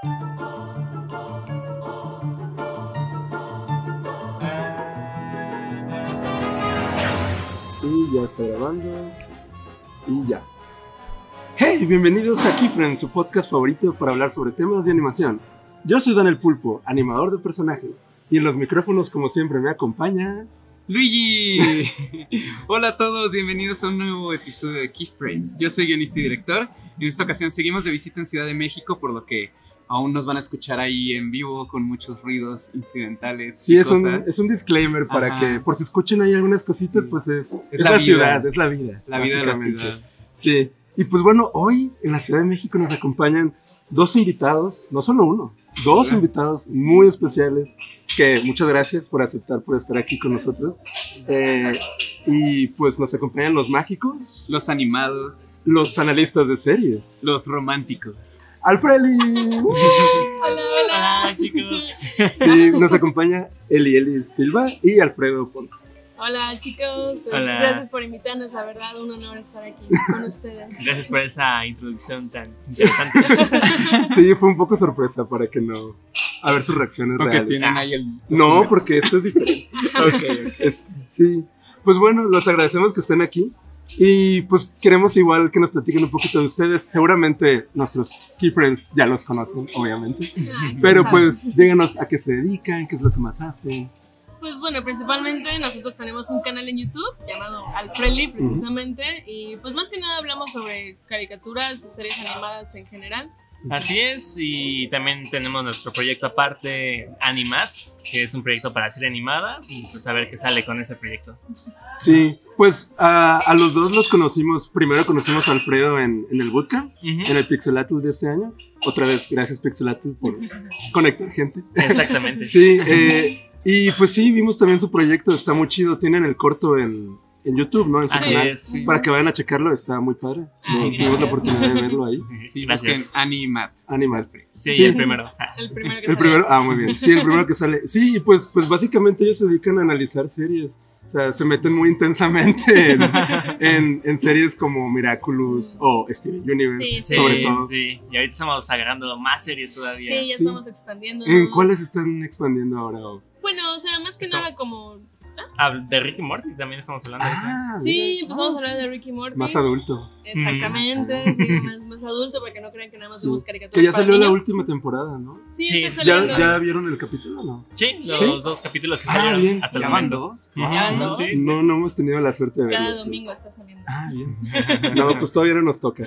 Y ya está grabando. Y ya. Hey, bienvenidos a Keyfriend, su podcast favorito para hablar sobre temas de animación. Yo soy Daniel Pulpo, animador de personajes. Y en los micrófonos, como siempre, me acompaña. Luigi. Hola a todos, bienvenidos a un nuevo episodio de Keyfriends. Yo soy guionista y director. En esta ocasión seguimos de visita en Ciudad de México, por lo que aún nos van a escuchar ahí en vivo con muchos ruidos incidentales. Sí, y es un, cosas. es un disclaimer para Ajá. que, por si escuchen ahí algunas cositas, Sí. pues es, es Es la, la ciudad, es la vida. la vida de la ciudad. Sí. Y pues bueno, hoy en la Ciudad de México nos acompañan dos invitados, no solo uno, dos invitados muy especiales que muchas gracias por aceptar por estar aquí con nosotros. Eh, y pues nos acompañan los mágicos, Los animados, los analistas de series. los románticos. Alfreli. Hola, hola. Hola chicos. Sí, nos acompaña Eli Eli Silva y Alfredo Ponce. Hola, chicos. Pues, Hola. Gracias por invitarnos. La verdad, un honor estar aquí con ustedes. Gracias por esa introducción tan interesante. Sí, fue un poco sorpresa para que no. A ver sus reacciones Porque reales. tienen ahí el. No, porque esto es diferente. Ok, ok. Es- sí. Pues bueno, los agradecemos que estén aquí. Y pues queremos igual que nos platiquen un poquito de ustedes. Seguramente nuestros key friends ya los conocen, obviamente. Pero pues díganos a qué se dedican, qué es lo que más hacen. Pues bueno, principalmente nosotros tenemos un canal en YouTube llamado Alfreli, precisamente. Y pues más que nada hablamos sobre caricaturas y series animadas en general. Así es, y también tenemos nuestro proyecto aparte, Animat, que es un proyecto para serie animada, y pues a ver qué sale con ese proyecto. Sí, pues a, a los dos los conocimos. Primero conocimos a Alfredo en, en el bootcamp, en el Pixelatul de este año. Otra vez, gracias Pixelatul por conectar gente. Exactamente. Sí, eh, y pues sí, vimos también su proyecto, está muy chido. Tienen el corto en, en YouTube, ¿no? En su Así canal. es. sí. Para que vayan a checarlo, está muy padre. Ay, No, tuvimos la oportunidad de verlo ahí. Sí, busquen Animat. Animal. Sí, Sí. el primero. El primero que El sale. primero, ah, muy bien. Sí, el primero que sale. Sí, y pues, pues básicamente ellos se dedican a analizar series. O sea, se meten muy intensamente en, en- en series como Miraculous o Steven Universe, Sí, Sí, sobre todo. sí. Y ahorita estamos agarrando más series todavía. Sí, ya Sí. estamos expandiendo. ¿En cuáles están expandiendo ahora? Bueno, o sea, más que Esto- nada como. Ah, de Ricky Morty también estamos hablando. Ah, Sí, mira. empezamos a hablar de Ricky Morty. Más adulto. Exactamente, sí, más, más adulto para que no crean que nada más Sí. vemos caricaturas. Que ya salió la última temporada, ¿no? Sí, Sí, ¿Ya. ¿Ya vieron el capítulo o no? Sí, los ¿Sí? dos capítulos que Ah, salieron bien. hasta el sí. No, no hemos tenido la suerte de Cada verlo. sí. domingo está saliendo. Ah, bien. No, pues todavía no nos toca.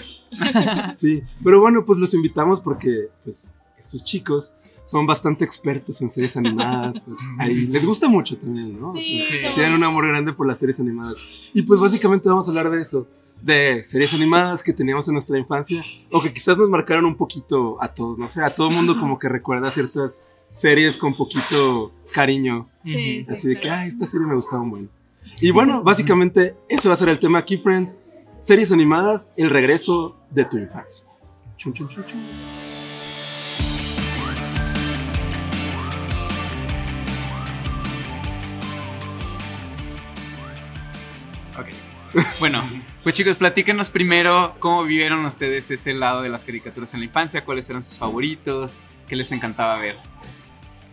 Sí, pero bueno, pues los invitamos porque pues estos chicos son bastante expertos en series animadas, pues ahí les gusta mucho también, ¿no? O Sí, sea, sí. tienen un amor grande por las series animadas. Y pues básicamente vamos a hablar de eso, de series animadas que teníamos en nuestra infancia o que quizás nos marcaron un poquito a todos, no sé, a todo mundo como que recuerda ciertas series con poquito cariño, Sí, sí, así de que, ah, esta serie me gustaba un buen. Y bueno, básicamente ese va a ser el tema aquí, friends. Series animadas, el regreso de tu infancia. Chun, chun, chun, chun. Bueno, pues chicos, platíquenos primero cómo vivieron ustedes ese lado de las caricaturas en la infancia, cuáles eran sus favoritos, qué les encantaba ver.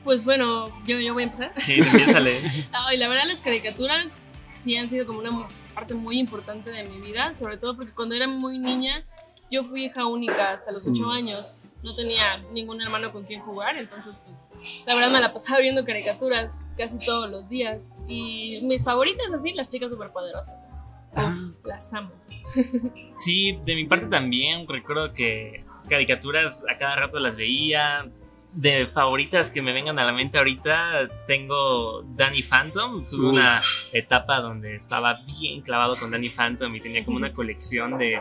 Pues bueno, yo, yo voy a empezar. Sí, empiézale. Ay, la verdad, las caricaturas sí han sido como una parte muy importante de mi vida, sobre todo porque cuando era muy niña, yo fui hija única hasta los 8 Mm. años. No tenía ningún hermano con quien jugar, entonces, pues, la verdad me la pasaba viendo caricaturas casi todos los días. Y mis favoritas, así, las chicas superpoderosas. Uf, Ah. las amo. Sí, de mi parte también recuerdo que caricaturas a cada rato las veía. De favoritas que me vengan a la mente ahorita, tengo Danny Phantom. Tuve una etapa donde estaba bien clavado con Danny Phantom y tenía como una colección de,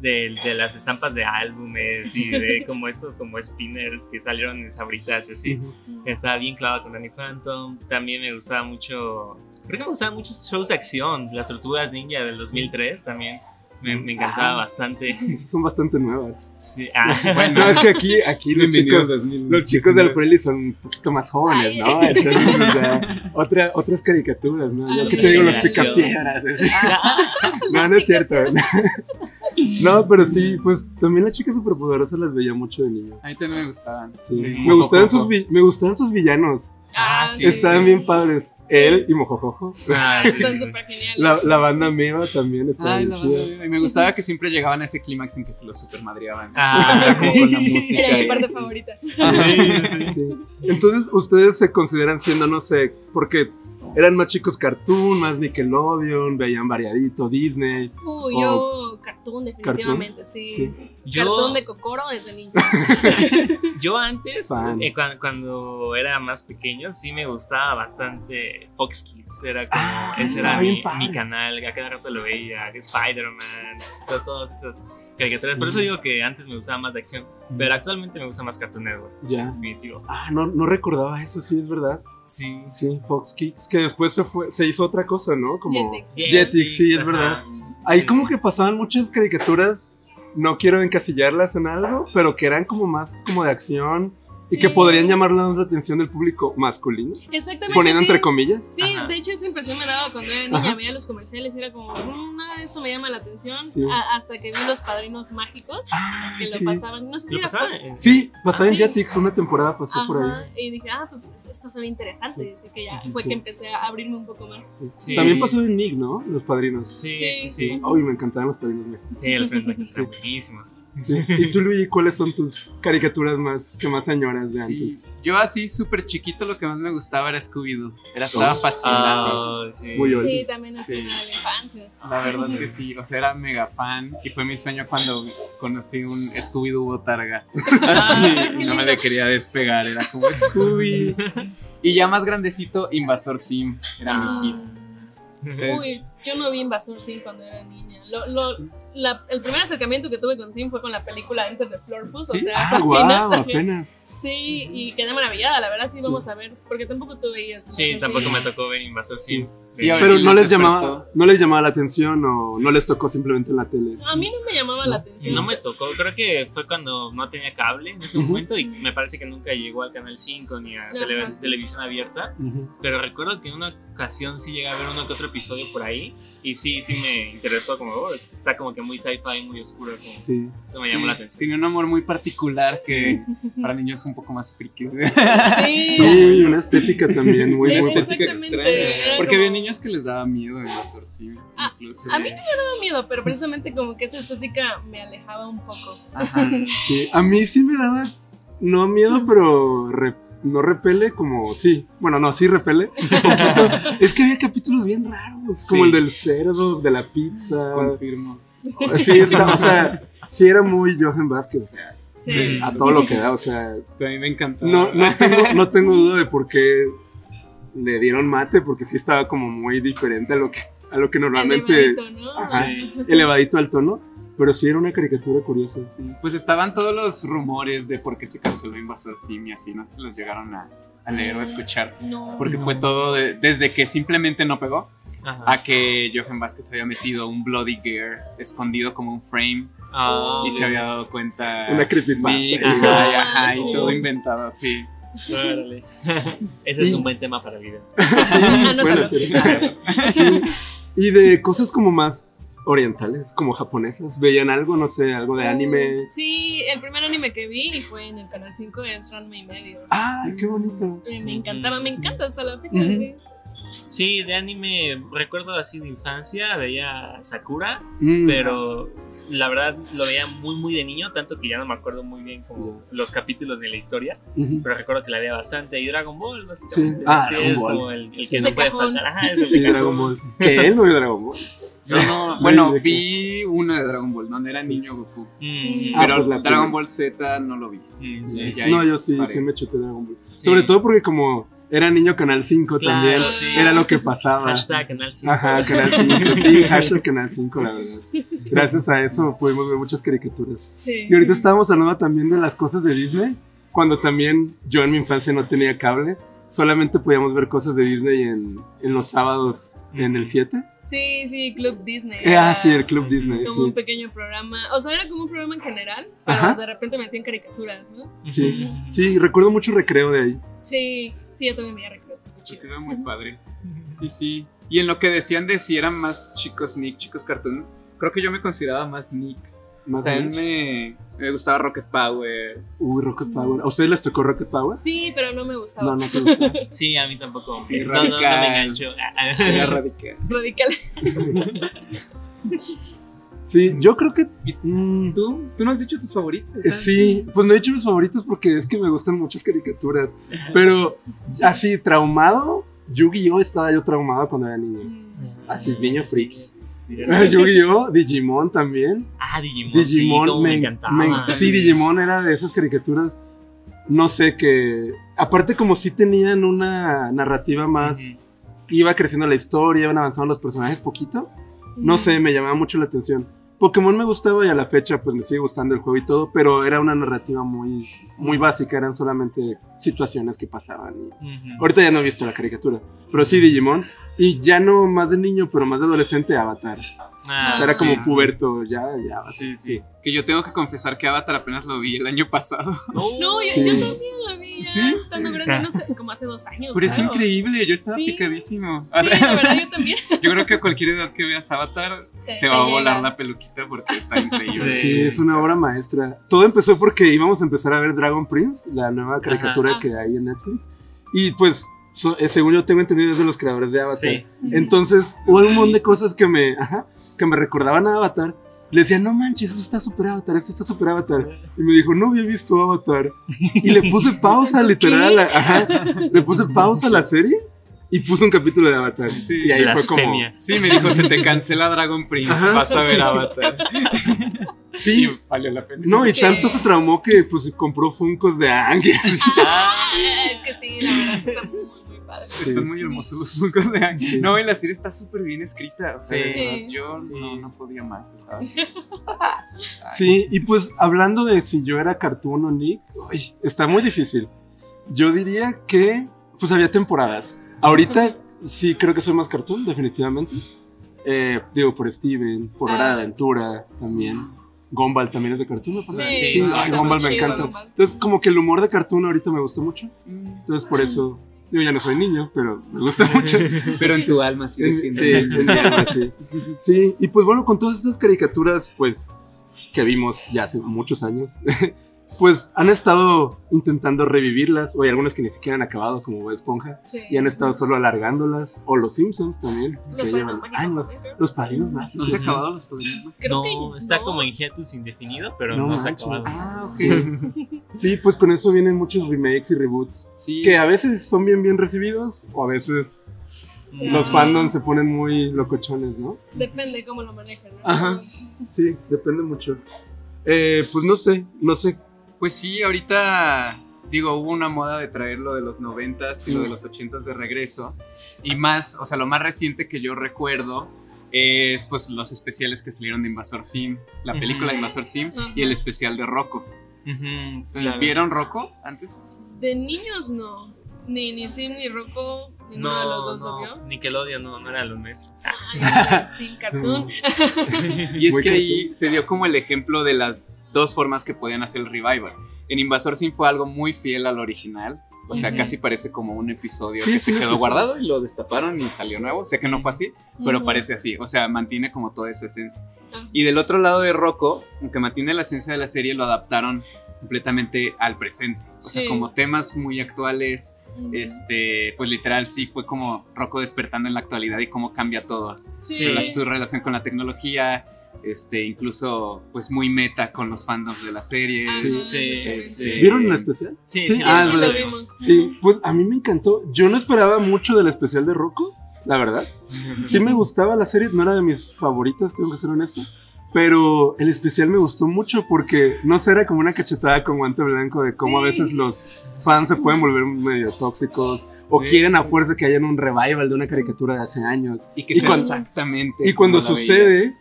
de, de las estampas de álbumes y de como estos como spinners que salieron en sabritas y así. Estaba bien clavado con Danny Phantom. También me gustaba mucho. Creo que me gustaban muchos shows de acción. Las Tortugas Ninja del 2003 también. Me, me encantaba Ah. bastante. Son bastante nuevas. Sí, ah, Bueno, No, es que aquí, aquí los chicos, 2000. los chicos del Friendly son un poquito más jóvenes, Ay. ¿no? Entonces, o sea, otra- otras caricaturas, ¿no? Yo que te digo, los picapiedras. No, no es cierto. No, pero sí, pues también las chicas superpoderosas las veía mucho de niño. A mí también me gustaban. Sí. Sí. Me, gustaban sus vi- me gustaban sus villanos. Ah, Ah, sí, Estaban sí. bien padres. Él y Mojojojo. Ah, sí, Están sí. súper geniales. La, la banda Meva también estaba Ay, bien chida. y me gustaba que siempre llegaban a ese clímax en que se los supermadreaban. Ah, Era como con la música. Era mi parte favorita. Ajá. Sí. Entonces, ustedes se consideran siendo, no sé, porque eran más chicos cartoon, más Nickelodeon, veían variadito, Disney. Uy, O- yo cartoon definitivamente, sí. Sí. Yo, Cartoon de Kokoro desde niño. yo antes, eh, cuan- cuando, era más pequeño, sí me gustaba bastante Fox Kids. Era como, Ah, ese era mi, mi canal, a cada rato lo veía, Spider-Man, to- todas esas caricaturas. Por eso digo que antes me gustaba más de acción, pero actualmente me gusta más Cartoon Network, Ya. definitivo. Ah, no, no recordaba eso, sí, es verdad. Sí. Sí, Fox Kids, que después se fue, se hizo otra cosa, ¿no? Como Jetix. Jetix, sí, es ajá. verdad. Ahí Sí. como que pasaban muchas caricaturas, no quiero encasillarlas en algo, pero que eran como más como de acción y que podrían llamar la atención del público masculino, Exactamente. poniendo sí. entre comillas. Sí, Ajá. de hecho esa impresión me daba cuando era niña, Ajá. veía los comerciales y era como, "Mm, nada de esto me llama la atención, Sí. Hasta que vi los padrinos mágicos Ah, que lo sí. pasaban, no sé si ¿Lo era pasaba? En- Sí, pasaba Ah, en sí. Jetix, una temporada pasó por ahí. Y dije, ah, pues esto se ve interesante. Sí. Así que ya fue Sí. que empecé a abrirme un poco más. Sí. Sí. También pasó en Nick, ¿no? Los padrinos. Sí, Sí, sí, sí. sí. Uy, me encantaban los padrinos mágicos. Sí, los personajes eran buenísimos. Sí. ¿Y tú, Luigi, cuáles son tus caricaturas más que más añoras de Sí. antes? Yo así súper chiquito lo que más me gustaba era Scooby-Doo. Era, estaba Oh. fascinado. Ah, sí. Muy. Sí, también es Sí. una de la infancia. La verdad es que sí, o sea, era mega fan y fue mi sueño cuando conocí un Scooby-Doo botarga. Así, y no me le quería despegar, era como Scooby. Y ya más grandecito, Invasor Sim, era mi hit. Entonces, Uy, yo no vi Invasor Sim cuando era niña. Lo, lo, la- el primer acercamiento que tuve con Sim fue con la película Enter the Floorpus. O ¿Sí? sea, Ah, apenas. Sí, y quedé maravillada, la verdad, sí, Sí. vamos a ver. Porque tampoco tú veías. Sí, tampoco me tocó ver Invasor Sim. Y Pero ¿Y no les llamaba, no les llamaba la atención o no les tocó simplemente en la tele. A mí no me llamaba la atención. No me tocó, creo que fue cuando no tenía cable en ese Ujú. momento y me parece que nunca llegó al canal 5 ni a televis- televisión abierta. Ujú. Pero recuerdo que en una ocasión sí llegué a ver uno que otro episodio por ahí y sí, sí me interesó como, oh, está como que muy sci-fi, muy oscuro, como, Sí. eso me llamó la atención. Tenía un amor muy particular que para niños un poco más frikis. Sí, Sí, una estética también muy Es buena. exactamente. extraña. Porque había niños que les daba miedo Invasor Sim. Ah, incluso. a mí no me daba miedo, pero precisamente como que esa estética me alejaba un poco. Ajá. Sí, a mí sí me daba, no miedo, pero re- no repele como, sí, bueno, no, sí repele. es que había capítulos bien raros, como Sí. el del cerdo, de la pizza. Confirmo. Sí, está, o sea, sí era muy Johan Vázquez, o sea, Sí. a todo lo que da, o sea, Pero a mí me encantaba. no, no, tengo, no tengo duda de por qué le dieron mate, porque sí estaba como muy diferente a lo que, a lo que normalmente Elevadito, ¿no? Ajá. Sí. elevadito al tono, pero sí era una caricatura curiosa, sí. Pues estaban todos los rumores de por qué se canceló Invasor Sim y así, no sé si los llegaron a, a leer o a escuchar. No. Porque fue todo de- desde que simplemente no pegó Ajá. a que Johan Vázquez había metido un Bloody Gear escondido como un frame Ah, y se había dado cuenta. Una creepypasta. Nick, Ajá. ajá, y ajá, y Sí. todo inventado así. Órale. Ese es un buen tema para video. Anótalo. Bueno, sí. Sí. Y de cosas como más orientales, como japonesas, ¿veían algo? No sé, algo de anime. Sí, el primer anime que vi y fue en el canal 5 es Ranma y medio. ¡Ay, qué bonito! Eh, Me encantaba, me encanta hasta la fecha, Ujú. sí. Sí, de anime, recuerdo así de infancia, veía Sakura, Mm. pero la verdad lo veía muy muy de niño, tanto que ya no me acuerdo muy bien como los capítulos de la historia, pero recuerdo que la veía bastante. Y Dragon Ball, básicamente. Sí. Ah, Sí, Dragon es Ball. como el, el Sí, que no de puede cajón. faltar. Ajá, es el Sí, Dragon. Ball. ¿Qué? ¿No vio Dragon Ball? Yo no, bueno, vi uno de Dragon Ball, donde era niño Goku. Mm, Ah, pero pues la Dragon primera. Ball Z no lo vi. mm, No, yo sí, paré. sí me chuté Dragon Ball. Sí. Sobre todo porque como era niño Canal 5 Claro, también, sí. era lo que pasaba. Hashtag canal 5. Ajá, Canal 5, sí, hashtag Canal 5, la verdad. Gracias a eso pudimos ver muchas caricaturas. Sí. Y ahorita estábamos hablando también de las cosas de Disney, cuando también yo en mi infancia no tenía cable, solamente podíamos ver cosas de Disney en, en los sábados en el 7. Sí, sí, Club Disney. Ah, sí, el Club Disney, Como un sí. pequeño programa. O sea, era como un programa en general, pero Ajá. de repente metían caricaturas, ¿no? Sí, sí, recuerdo mucho recreo de ahí. Sí, sí, yo también veía recreo, está muy Se chido. quedó muy padre. Y sí. Y en lo que decían de si eran más chicos Nick, chicos cartoon, creo que yo me consideraba más Nick. Más También me, me gustaba Rocket Power. Uy, Rocket Power. ¿A ustedes les tocó Rocket Power? Sí, pero no me gustaba. No, no te gustó. Sí, a mí tampoco. Sí, no, no, no radical. me engancho. Era radical. Radical. Sí, yo creo que. mm, ¿Tú? ¿Tú no has dicho tus favoritos? eh, sí, pues no he dicho mis favoritos porque es que me gustan muchas caricaturas. Pero así, traumado. Yu-Gi-Oh! estaba yo traumado cuando era niño. Mm. Así, niño Sí, friki. sí, sí. Yu-Gi-Oh! Digimon también. Ah, Digimon. Digimon me, me, encantaba. me- sí, Digimon era de esas caricaturas. No sé, que. Aparte, como sí tenían una narrativa más. Iba creciendo la historia, iban avanzando los personajes poquito. No sé, me llamaba mucho la atención. Pokémon me gustaba y a la fecha pues me sigue gustando el juego y todo, pero era una narrativa muy, muy básica, eran solamente situaciones que pasaban. y- Ujú. Ahorita ya no he visto la caricatura, pero sí Digimon. Y ya no más de niño, pero más de adolescente Avatar. Ah, o sea, era sí, como sí. puberto, ya, ya. Sí, sí. Que yo tengo que confesar que Avatar apenas lo vi el año pasado. No, yo, Sí. yo también la vi ¿Sí? estando grande, no sé, como hace dos años. Pero es creo. increíble, yo estaba Sí. picadísimo. Sí, la verdad, yo también. yo creo que a cualquier edad que veas Avatar te va a volar la peluquita porque está increíble. Sí, es una obra maestra. Todo empezó porque íbamos a empezar a ver Dragon Prince, la nueva caricatura Ajá. que hay en Netflix. Y pues, so- eh, según yo tengo entendido, es de los creadores de Avatar. Sí. Entonces, hubo un montón de cosas que me, ajá, que me recordaban a Avatar. Le decía, no manches, eso está super Avatar, esto está super Avatar. Y me dijo, no había visto Avatar. Y le puse pausa, literal, a la, ajá, le puse pausa a la serie y puse un capítulo de Avatar. Sí, y ahí fue como, Blasfemia. Sí, me dijo, se te cancela Dragon Prince, Ajá. vas a ver Avatar. sí, Y valió la pena. no, y Sí. tanto se traumó que pues compró Funkos de Ang. Ah, es que sí, la verdad, está muy, muy padre. Sí. Están muy hermosos los Funkos de Ang. Sí. No, y la serie está súper bien escrita. O sea, Sí. yo Sí. no, no podía más. estaba- Sí, y pues hablando de si yo era cartoon o Nick, uy, está muy difícil. Yo diría que pues había temporadas. Ahorita sí creo que soy más cartoon, definitivamente. Eh, digo, por Steven, por Hora de Ah. Aventura también. Gumball también es de cartoon, parece. Sí, Sí, Sí, Gumball me encanta. Gumball. Entonces, como que el humor de cartoon ahorita me gusta mucho. Mm. Entonces, por eso, digo, ya no soy niño, pero me gusta mucho. Pero en tu alma sigue En- siendo. sí, en mi alma, sí. Sí, y pues bueno, con todas estas caricaturas, pues, que vimos ya hace muchos años, pues han estado intentando revivirlas, o hay algunas que ni siquiera han acabado, como Bob Esponja, Sí. y han estado solo alargándolas, o Los Simpsons también, que Los llevan Mágicos años. Los padrinos mágicos. No se ha acabado los padrinos. ¿no? Creo no, que está no. como en hiatus indefinido, pero No no, se ha acabado. Ah, ok. Sí. Sí, pues con eso vienen muchos remakes y reboots, Sí. que a veces son bien bien recibidos, o a veces los Mm. fandoms se ponen muy locochones, ¿no? Depende cómo lo manejan. ¿no? Ajá. Sí, depende mucho. Eh, pues no sé, no sé Pues sí, ahorita digo, hubo una moda de traer lo de los 90s y lo de los 80s de regreso. Y más, o sea, lo más reciente que yo recuerdo es pues los especiales que salieron de Invasor Sim, la película de Invasor Sim y el especial de Rocco. Claro. ¿Vieron Rocco antes? De niños no. Ni, ni Sim ni Rocco, ninguno de los No, dos lo no, vio. Nickelodeon no, no era lo nuestro. Ah, Cartoon. Y es Muy que ahí se dio como el ejemplo de las dos formas que podían hacer el revival. En Invasor Sim fue algo muy fiel al original. O sea, casi parece como un episodio Sí, que sí, se quedó guardado y lo destaparon y salió nuevo. Sé que no fue así, pero parece así. O sea, mantiene como toda esa esencia. Ah. Y del otro lado de Rocco, aunque mantiene la esencia de la serie, lo adaptaron completamente al presente. O sea, como temas muy actuales. Este, pues literal sí fue como Rocco despertando en la actualidad y cómo cambia todo. Su relación con la tecnología, este, incluso pues muy meta con los fandoms de la serie. Ah, Sí. Sí, Este, sí. ¿Vieron el especial? Sí, Sí, sí, ah, lo vimos. Sí, pues a mí me encantó. Yo no esperaba mucho del especial de Rocco, la verdad. Sí me gustaba la serie, no era de mis favoritas, tengo que ser honesto. Pero el especial me gustó mucho porque no sé, era como una cachetada con guante blanco de cómo a veces los fans se pueden volver medio tóxicos o Sí, quieren a sí. fuerza que hayan un revival de una caricatura de hace años. Y que Y sea cuando- exactamente. Y cuando sucede, veías.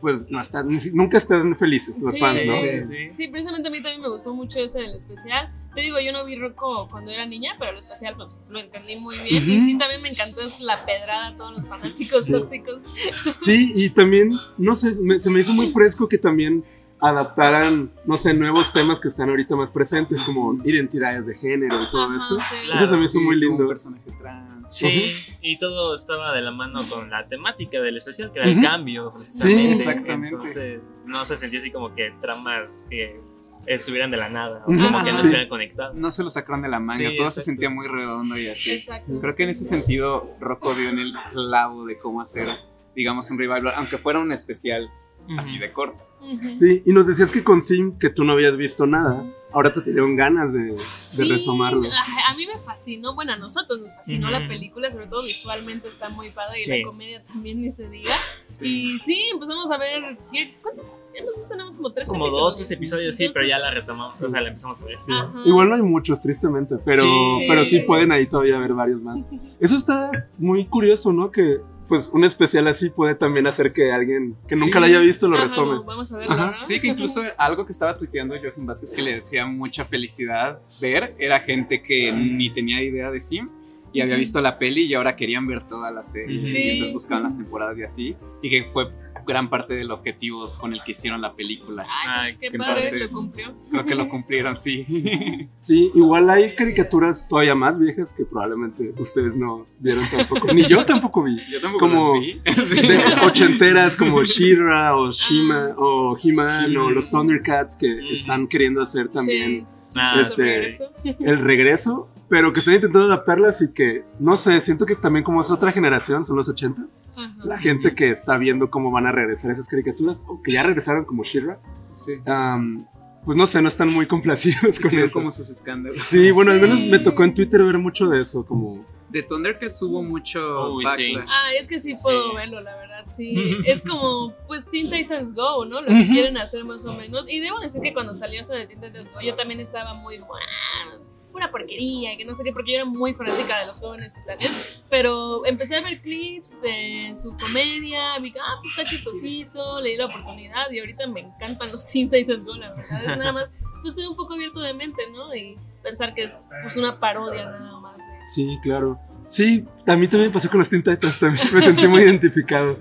Pues no están, nunca están felices los Sí, fans, ¿no? sí, sí. Sí, precisamente a mí también me gustó mucho ese del especial. Te digo, yo no vi Rocco cuando era niña, pero el especial pues lo entendí muy bien. Y sí, también me encantó es la pedrada a todos los fanáticos Sí. tóxicos. Sí, y también, no sé, me- se me hizo muy fresco que también adaptaran, no sé, nuevos temas que están ahorita más presentes, como identidades de género y todo Ajá, esto. sí. Claro. Eso se me hizo Sí, muy lindo. Un personaje trans. Sí, y todo estaba de la mano con la temática del especial, que era el cambio, precisamente. exactamente. Entonces, no se sentía así como que tramas que estuvieran de la nada, o como que no estuvieran conectadas. No se lo sacaron de la manga, Sí, todo se sentía muy redondo y así. Exacto. Creo que en ese sentido Rocco dio en el clavo de cómo hacer, digamos, un revival, aunque fuera un especial así de corto. Sí, y nos decías que con Sim, que tú no habías visto nada, ahora te dieron ganas de, de Sí, retomarlo. A, a mí me fascinó, bueno, a nosotros nos fascinó la película, sobre todo visualmente está muy padre y Sí. la comedia también ni se diga. Y sí, empezamos a ver, ¿qué- ¿cuántos? Ya nosotros tenemos como tres Como dos, tres episodios, sí, pero ya la retomamos, o sea, la empezamos a ver. Sí. Igual no hay muchos, tristemente, pero Sí. sí, pero sí Sí. pueden ahí todavía ver varios más. Eso está muy curioso, ¿no? Que pues un especial así puede también hacer que alguien que nunca Sí. lo haya visto lo Ajá, retome. Vamos a verlo. ¿no? Sí, que incluso algo que estaba tuiteando Joaquín Vázquez que le decía mucha felicidad ver era gente que ni tenía idea de Sim y había visto la peli y ahora querían ver toda la serie Sí. y entonces buscaban las temporadas y así y que fue gran parte del objetivo con el que hicieron la película. Ay, pues Ay, qué que padre, entonces- lo cumplió. Creo que lo cumplieron, sí. Sí, igual hay caricaturas todavía más viejas que probablemente ustedes no vieron tampoco. Ni yo tampoco vi. Yo tampoco Como- las vi. De ochenteras como She-Ra o Shima o He-Man o los Thundercats que Mm. están queriendo hacer también Ah, Este- el regreso, pero que están intentando adaptarlas y que, no sé, siento que también como es otra generación, son los 80, Ajá. la gente que está viendo cómo van a regresar esas caricaturas o que ya regresaron como She-Ra, Sí. am, pues no sé, no están muy complacidos con Hicieron eso. como sus escándalos. Sí, bueno, al menos Sí. me tocó en Twitter ver mucho de eso, como... De Thundercats hubo mucho Uy, sí. backlash. Ah, es que sí puedo Sí. verlo, la verdad, sí. Es como, pues, Teen Titans Go, ¿no? Lo que quieren hacer más o menos. Y debo decir que cuando salió eso de Teen Titans Go, yo también estaba muy, "Guau, una porquería, que no sé qué, porque yo era muy fanática de los jóvenes titanes. Pero empecé a ver clips de su comedia, vi que, ah, pues está chistosito, le di la oportunidad y ahorita me encantan los Teen Titans Go, la verdad. Es nada más, pues, ser un poco abierto de mente, ¿no? Y pensar que es, pues, una parodia nada más de Sí, claro. Sí, a mí también pasó con los Teen Titans, también me sentí muy identificado.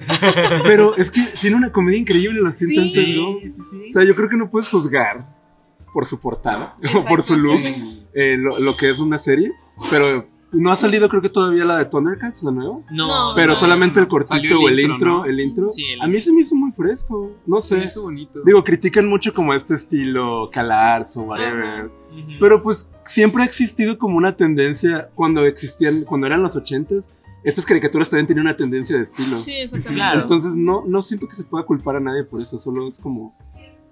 Pero es que tiene una comedia increíble los Teen Sí. Titans, ¿no? sí, sí, sí. O sea, yo creo que no puedes juzgar por su portada o por su Exacto, look sí. eh, lo, lo que es una serie, pero no ha salido creo que todavía la de Thundercats, la nueva. No, Pero no. solamente el cortito Salió el o el intro, intro, ¿no? el intro. Sí, el A mí se me hizo muy fresco, no Se sé. me hizo bonito. Digo, critican mucho como este estilo Calars o whatever. Ujú. Pero pues siempre ha existido como una tendencia cuando existían, cuando eran los ochentas, estas caricaturas también tenían una tendencia de estilo. Sí, exactamente. Claro. Entonces no, no siento que se pueda culpar a nadie por eso, solo es como,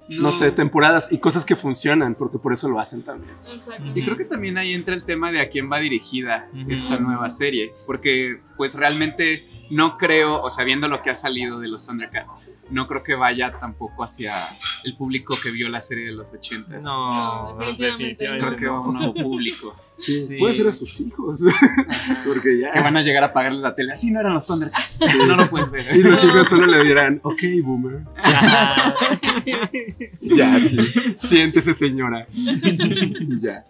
no, sé, temporadas y cosas que funcionan, porque por eso lo hacen también. Exacto. Y creo que también ahí entra el tema de a quién va dirigida esta nueva serie, porque pues realmente no creo, o sea, viendo lo que ha salido de los Thundercats, no creo que vaya tampoco hacia el público que vio la serie de los 80. No, No, definitivamente Creo que va a un nuevo público. Sí, Sí. puede ser a sus hijos, porque ya. que van a llegar a pagarles la tele. Así no eran los Thundercats. No lo puedes ver. Y los hijos solo le dirán, ok, boomer. Ajá. Ya, sí. Siéntese, señora. Ya.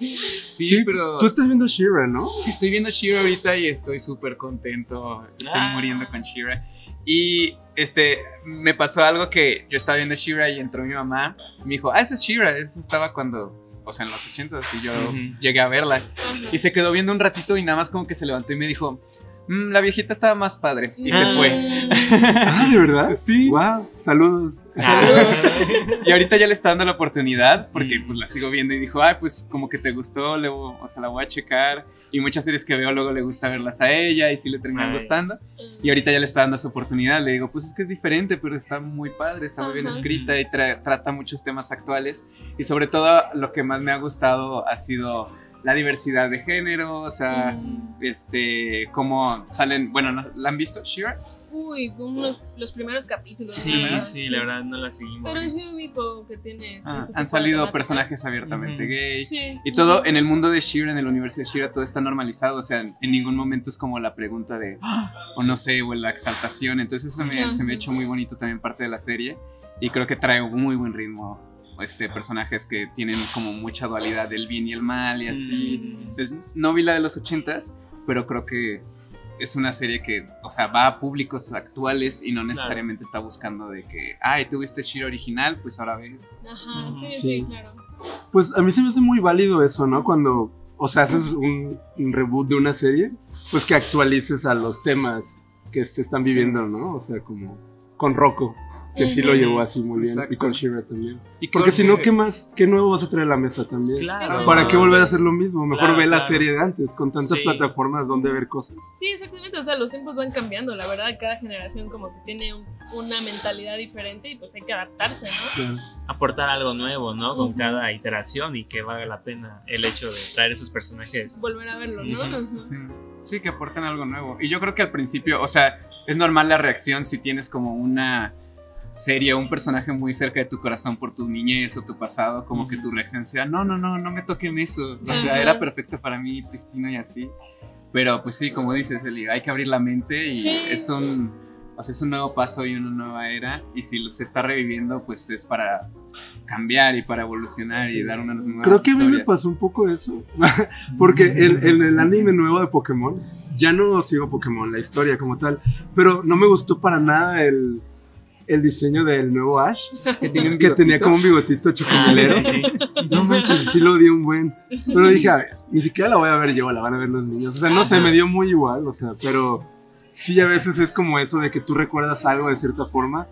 Sí, pero Tú estás viendo Shira, ¿no? estoy viendo Shira ahorita y estoy súper contento. Estoy Ah. muriendo con Shira. Y este, me pasó algo que yo estaba viendo Shira y entró mi mamá. Y me dijo, ah, esa es Shira. Eso estaba cuando, o sea, en los 80 y yo Ujú. llegué a verla. Y se quedó viendo un ratito y nada más como que se levantó y me dijo, "Mm, la viejita estaba más padre. Y se fue. Ah, ¿de verdad? Sí. Wow, saludos. Saludos. Y ahorita ya le está dando la oportunidad porque pues la sigo viendo y dijo, ay, pues como que te gustó, le, vo- o sea, la voy a checar. Y muchas series que veo luego le gusta verlas a ella y sí le terminan Ay. gustando. Y ahorita ya le está dando su oportunidad. Le digo, pues es que es diferente, pero está muy padre, está muy bien escrita y tra- trata muchos temas actuales. Y sobre todo lo que más me ha gustado ha sido la diversidad de género, o sea, Mm. este, cómo salen, bueno, ¿no- ¿la han visto? Shira. Uy, unos, los primeros capítulos. Sí, ¿no? sí, la verdad no la seguimos. Pero sí ubico que tiene. Ah, han salido personajes abiertamente gay. Sí. Y todo en el mundo de Shira, en el universo de Shira, todo está normalizado. O sea, en ningún momento es como la pregunta de, "Ah", o no sé, o la exaltación. Entonces, eso me, se me ha hecho muy bonito también parte de la serie. Y creo que trae un muy buen ritmo. Este, personajes que tienen como mucha dualidad del bien y el mal y así. Mm. Entonces, no vi la de los ochentas, pero creo que es una serie que, o sea, va a públicos actuales y no necesariamente está buscando de que, ay, tuviste Shira original, pues ahora ves. Ajá, sí, Sí. sí, claro. Pues a mí se me hace muy válido eso, ¿no? Cuando, o sea, haces un, un reboot de una serie, pues que actualices a los temas que se están viviendo, ¿no? O sea, como con Rocco, que sí lo llevó así muy bien, Exacto. y con Shira también. Y Porque si no, ¿qué más? ¿Qué nuevo vas a traer a la mesa también? Claro. ¿Para qué volver a hacer lo mismo? Mejor Claro, ve la claro. serie de antes, con tantas Sí. plataformas donde ver cosas. Sí, exactamente. O sea, los tiempos van cambiando. La verdad, cada generación como que tiene un- una mentalidad diferente y pues hay que adaptarse, ¿no? Aportar algo nuevo, ¿no? Con cada iteración y que valga la pena el hecho de traer esos personajes. Volver a verlo, ¿no? Sí, sí, que aportan algo nuevo. Y yo creo que al principio, o sea, es normal la reacción si tienes como una serie o un personaje muy cerca de tu corazón por tu niñez o tu pasado, como que tu reacción sea, no, no, no, no me toquen eso. O sea, era perfecto para mí, Cristina y así. Pero pues sí, como dices, Eli, hay que abrir la mente y Sí. es un... O sea, es un nuevo paso y una nueva era. Y si se está reviviendo, pues es para cambiar y para evolucionar y dar unas nuevas Creo que a mí me pasó un poco eso. Porque en, en el anime nuevo de Pokémon, ya no sigo Pokémon, la historia como tal. Pero no me gustó para nada el, el diseño del nuevo Ash. que, tiene un Que tenía como un bigotito Ah, chocomilero. sí, sí. No manches, sí lo vi un buen. Pero dije, a ver, ni siquiera la voy a ver yo, la van a ver los niños. O sea, no sé, me dio muy igual, o sea, pero sí a veces es como eso de que tú recuerdas algo de cierta forma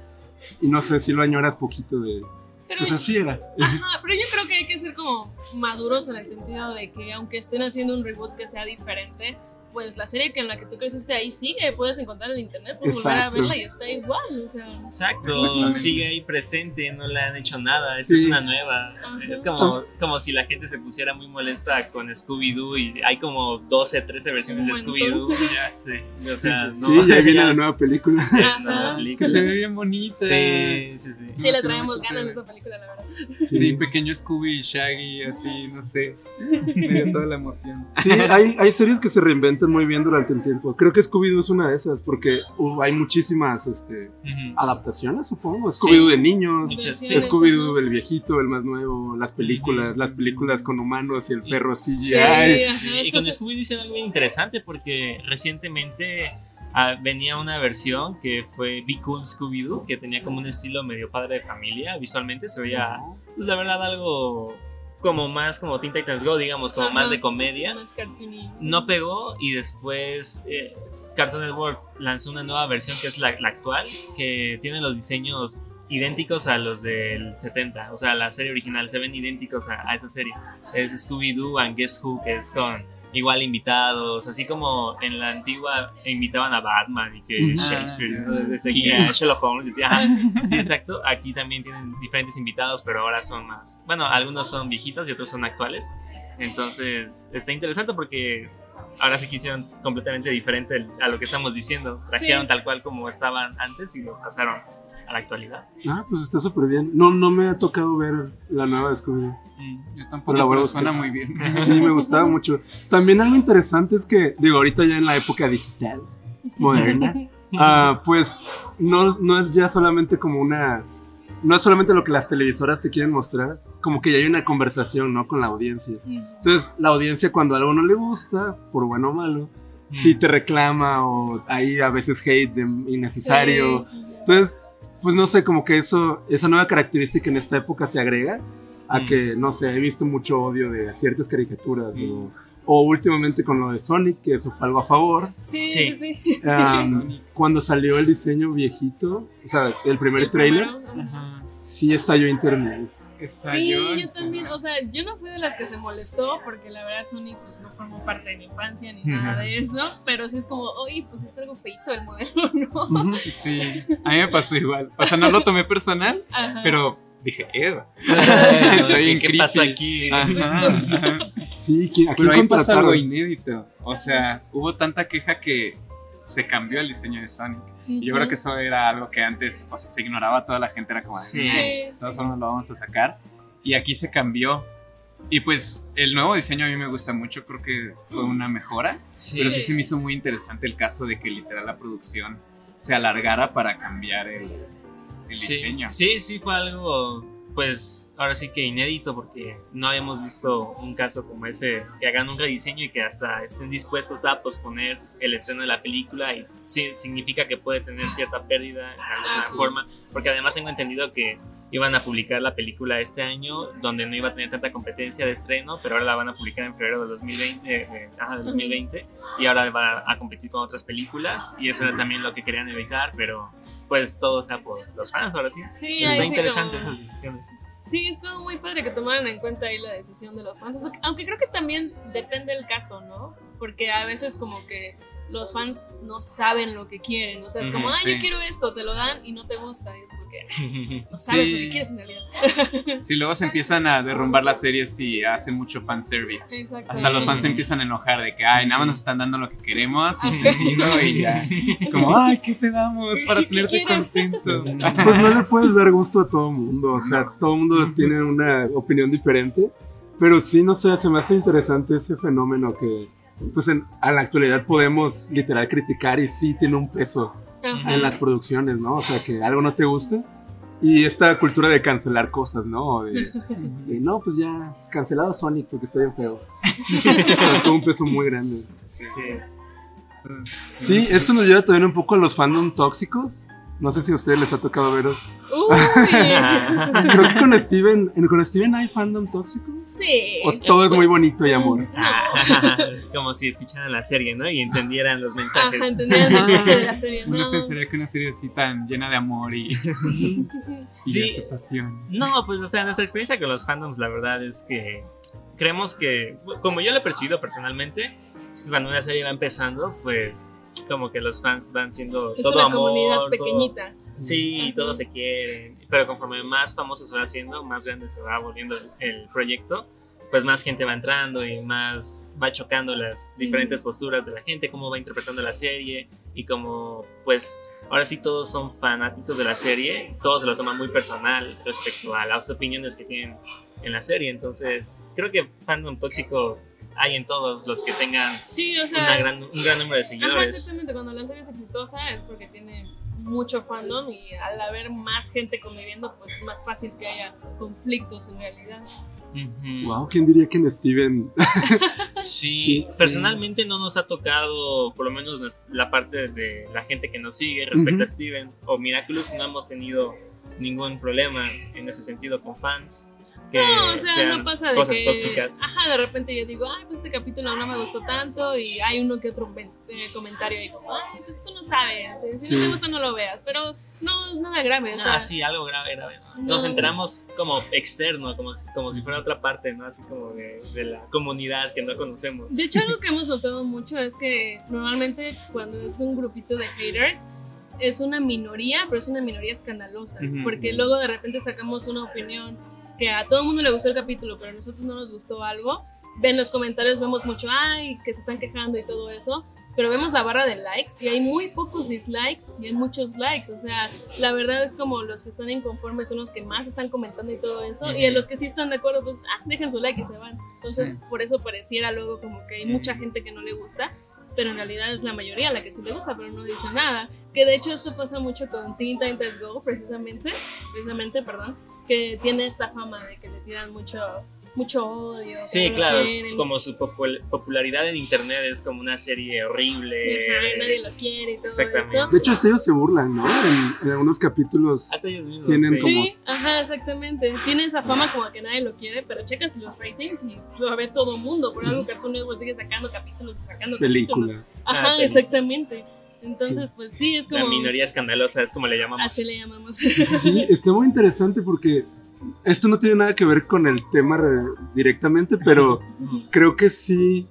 y no sé si lo añoras poquito de... Pero, Pues así era. ajá, pero yo creo que hay que ser como maduros en el sentido de que aunque estén haciendo un reboot que sea diferente, pues la serie que en la que tú creciste ahí sigue, puedes encontrar en internet, puedes volver a Exacto. verla y está igual, o sea... Exacto, sigue ahí presente, no le han hecho nada, esta Sí. es una nueva. Ajá. Es como, como si la gente se pusiera muy molesta con Scooby-Doo y hay como 12, 13 versiones de Scooby-Doo. Ya sé, o sea, no. Sí, ya viene la nueva película. la Ajá. Que película. se ve bien bonita. Sí, sí, sí. Sí, le Sí, traemos ganas de esa película, la verdad. Sí, pequeño Scooby y Shaggy, así, no sé. Me dio toda la emoción. Sí, hay, hay series que se reinventan muy bien durante el tiempo. Creo que Scooby-Doo es una de esas, porque uh, hay muchísimas este, adaptaciones, supongo. Scooby-Doo de niños, Muchas, sí. Scooby-Doo el viejito, el más nuevo, las películas, las películas con humanos y el perro CGI. Sí, y con Scooby dicen algo bien interesante porque recientemente ah, venía una versión que fue Be Cool Scooby-Doo, que tenía como un estilo medio padre de familia, visualmente se veía, pues la verdad, algo como más como Teen Titans Go, digamos, como Ajá. más de comedia. Más. No pegó y después eh, Cartoon Network lanzó una nueva versión que es la, la actual, que tiene los diseños idénticos a los del 70, o sea, la serie original, se ven idénticos a, a esa serie. Es Scooby-Doo and Guess Who, que es con igual invitados, así como en la antigua invitaban a Batman y que. Shakespeare, Ah, King. que a Sherlock Holmes decía, ajá, sí, exacto, aquí también tienen diferentes invitados, pero ahora son más, bueno, algunos son viejitos y otros son actuales, entonces está interesante porque ahora sí que hicieron completamente diferente a lo que estamos diciendo, trajeron Sí. tal cual como estaban antes y lo pasaron a la actualidad. Ah, pues está súper bien. No, no me ha tocado ver la nueva de Scooby-Doo. Yo tampoco, La pero verdad es suena muy bien. Sí, me gustaba mucho. También algo interesante es que, digo, ahorita ya en la época digital, moderna, ah, pues no, no es ya solamente como una. No es solamente lo que las televisoras te quieren mostrar, como que ya hay una conversación, ¿no? Con la audiencia. Entonces, la audiencia, cuando algo no le gusta, por bueno o malo, sí te reclama o hay a veces hate de innecesario. Sí. Entonces, pues no sé, como que eso, esa nueva característica en esta época se agrega a Mm. que, no sé, he visto mucho odio de ciertas caricaturas Sí. o, o últimamente con lo de Sonic, que eso fue algo a favor. Sí, Sí. sí. Um, cuando salió el diseño viejito, o sea, el primer trailer, Ajá. sí estalló internet. Está Sí, yo, yo está- también, o sea, yo no fui de las que se molestó porque la verdad Sonic pues no formó parte de mi infancia ni nada de eso, pero sí es como, oye, pues está algo feito el modelo, ¿no? Sí, a mí me pasó igual. O sea, no lo tomé personal, Ajá. pero dije, Eva. ¿Qué, bien ¿Qué pasa creepy. Aquí? Ajá, ajá. Sí, ¿qui- ¿a Pero ahí pasa algo inédito. O sea, hubo tanta queja que se cambió el diseño de Sonic. Y yo creo que eso era algo que antes o sea, se ignoraba, toda la gente era como, Sí. "No, Sí. de todas formas lo vamos a sacar. Y aquí se cambió. Y pues el nuevo diseño a mí me gusta mucho, creo que fue una mejora. Sí. Pero sí se me hizo muy interesante el caso de que literal la producción se alargara para cambiar el, el sí. diseño. Sí, sí, fue algo, pues, ahora sí que inédito, porque no habíamos visto un caso como ese, que hagan un rediseño y que hasta estén dispuestos a posponer el estreno de la película, y sí, significa que puede tener cierta pérdida en alguna Ah, sí. forma, porque además tengo entendido que iban a publicar la película este año, donde no iba a tener tanta competencia de estreno, pero ahora la van a publicar en febrero de 2020, eh, eh, ajá, de 2020 y ahora va a competir con otras películas, y eso era también lo que querían evitar, pero pues todo sea por los fans, ahora sí. Sí, Está ahí sí interesante como- esas decisiones. Sí, estuvo muy padre que tomaran en cuenta ahí la decisión de los fans. Aunque creo que también depende del caso, ¿no? Porque a veces como que los fans no saben lo que quieren. O sea, es como, ah, sí. yo quiero esto, te lo dan y no te gusta. Y es porque no sabes Sí. lo que quieres en realidad. Si luego se empiezan a derrumbar las series y hacen mucho fanservice. Exacto. Hasta los fans se empiezan a enojar de que, ay, nada más nos están dando lo que queremos y, Ajá. y no, y ya. Es como, ay, ¿qué te damos para ¿Qué tenerte contento? Pues no le puedes dar gusto a todo mundo, o sea, todo mundo tiene una opinión diferente, pero sí, no sé, se me hace interesante ese fenómeno que, pues en, a la actualidad podemos literal criticar y sí tiene un peso Ajá. en las producciones, ¿no? O sea, que algo no te gusta y esta cultura de cancelar cosas, ¿no? De, de, no, pues ya, cancelado Sonic porque está bien feo. Tuvo un peso muy grande. Sí. Sí, esto nos lleva también un poco a los fandom tóxicos. No sé si a ustedes les ha tocado ver. Uy. Creo que con Steven, en- con Steven hay fandom tóxico. sí. Pues todo es muy bonito y amor. No. Como si escucharan la serie, ¿no? Y entendieran los mensajes. Ajá, entendía el mensaje de la serie. Uno No. pensaría que una serie así tan llena de amor y, y Sí. de aceptación. No, pues, o sea, nuestra experiencia con los fandoms, la verdad es que creemos que, como yo lo he percibido personalmente, es que cuando una serie va empezando, pues, como que los fans van siendo Es todo una amor. comunidad todo- pequeñita. Sí, Ajá. todos se quieren, pero conforme más famoso se va haciendo, más grande se va volviendo el, el proyecto, pues más gente va entrando y más va chocando las diferentes posturas de la gente, cómo va interpretando la serie y como pues ahora sí todos son fanáticos de la serie, todos se lo toman muy personal respecto a las opiniones que tienen en la serie, entonces creo que fandom tóxico hay en todos los que tengan Sí, o una sea. gran, un gran número de Ajá, seguidores. exactamente. Cuando la serie es exitosa es porque tiene mucho fandom y al haber más gente conviviendo, pues es más fácil que haya conflictos en realidad. Ujú. Wow, ¿quién diría que en Steven? Sí, Sí, personalmente no nos ha tocado, por lo menos nos- la parte de la gente que nos sigue respecto Ujú. a Steven o Miraculous, no hemos tenido ningún problema en ese sentido con fans. Que No, o sea, sean no pasa de cosas que. tóxicas. Ajá, de repente yo digo, ay, pues este capítulo no me gustó tanto. Y hay uno que otro eh, comentario ahí como, ay, pues tú no sabes. eh, Si no te gusta, no lo veas. Pero no, nada grave. O sea, Ah, sí, algo grave, grave. ¿no? Nos No. enteramos como externo, como, como si fuera otra parte, ¿no? Así como de, de la comunidad que no conocemos. De hecho, algo que hemos notado mucho es que normalmente cuando es un grupito de haters, es una minoría, pero es una minoría escandalosa. Porque luego de repente sacamos una opinión que a todo el mundo le gustó el capítulo, pero a nosotros no nos gustó algo. En los comentarios vemos mucho, ay, que se están quejando y todo eso. Pero vemos la barra de likes y hay muy pocos dislikes y hay muchos likes. O sea, la verdad es como los que están inconformes son los que más están comentando y todo eso. Y en los que sí están de acuerdo, pues, ah, dejen su like y se van. Entonces, Sí. por eso pareciera luego como que hay mucha gente que no le gusta. Pero en realidad es la mayoría la que sí le gusta, pero no dice nada. Que de hecho esto pasa mucho con Teen Titans Go, precisamente, precisamente, perdón, que tiene esta fama de que le tiran mucho, mucho odio. Sí, claro, es como su popul- popularidad en internet es como una serie horrible. Ajá, nadie lo quiere y todo Exactamente. eso. De hecho, hasta ellos se burlan, ¿no? En, en algunos capítulos. Hasta ellos mismos. Tienen sí. como- Sí, ajá, exactamente. Tiene esa fama como que nadie lo quiere, pero checas los ratings y lo ve todo mundo. Por algo Cartoon Network sigue sacando capítulos y sacando capítulos. Película. Ajá, Ah, exactamente. Entonces, pues sí, es como... La minoría escandalosa es como le llamamos. Así le llamamos. Sí, está muy interesante porque esto no tiene nada que ver con el tema re- directamente, pero creo que sí,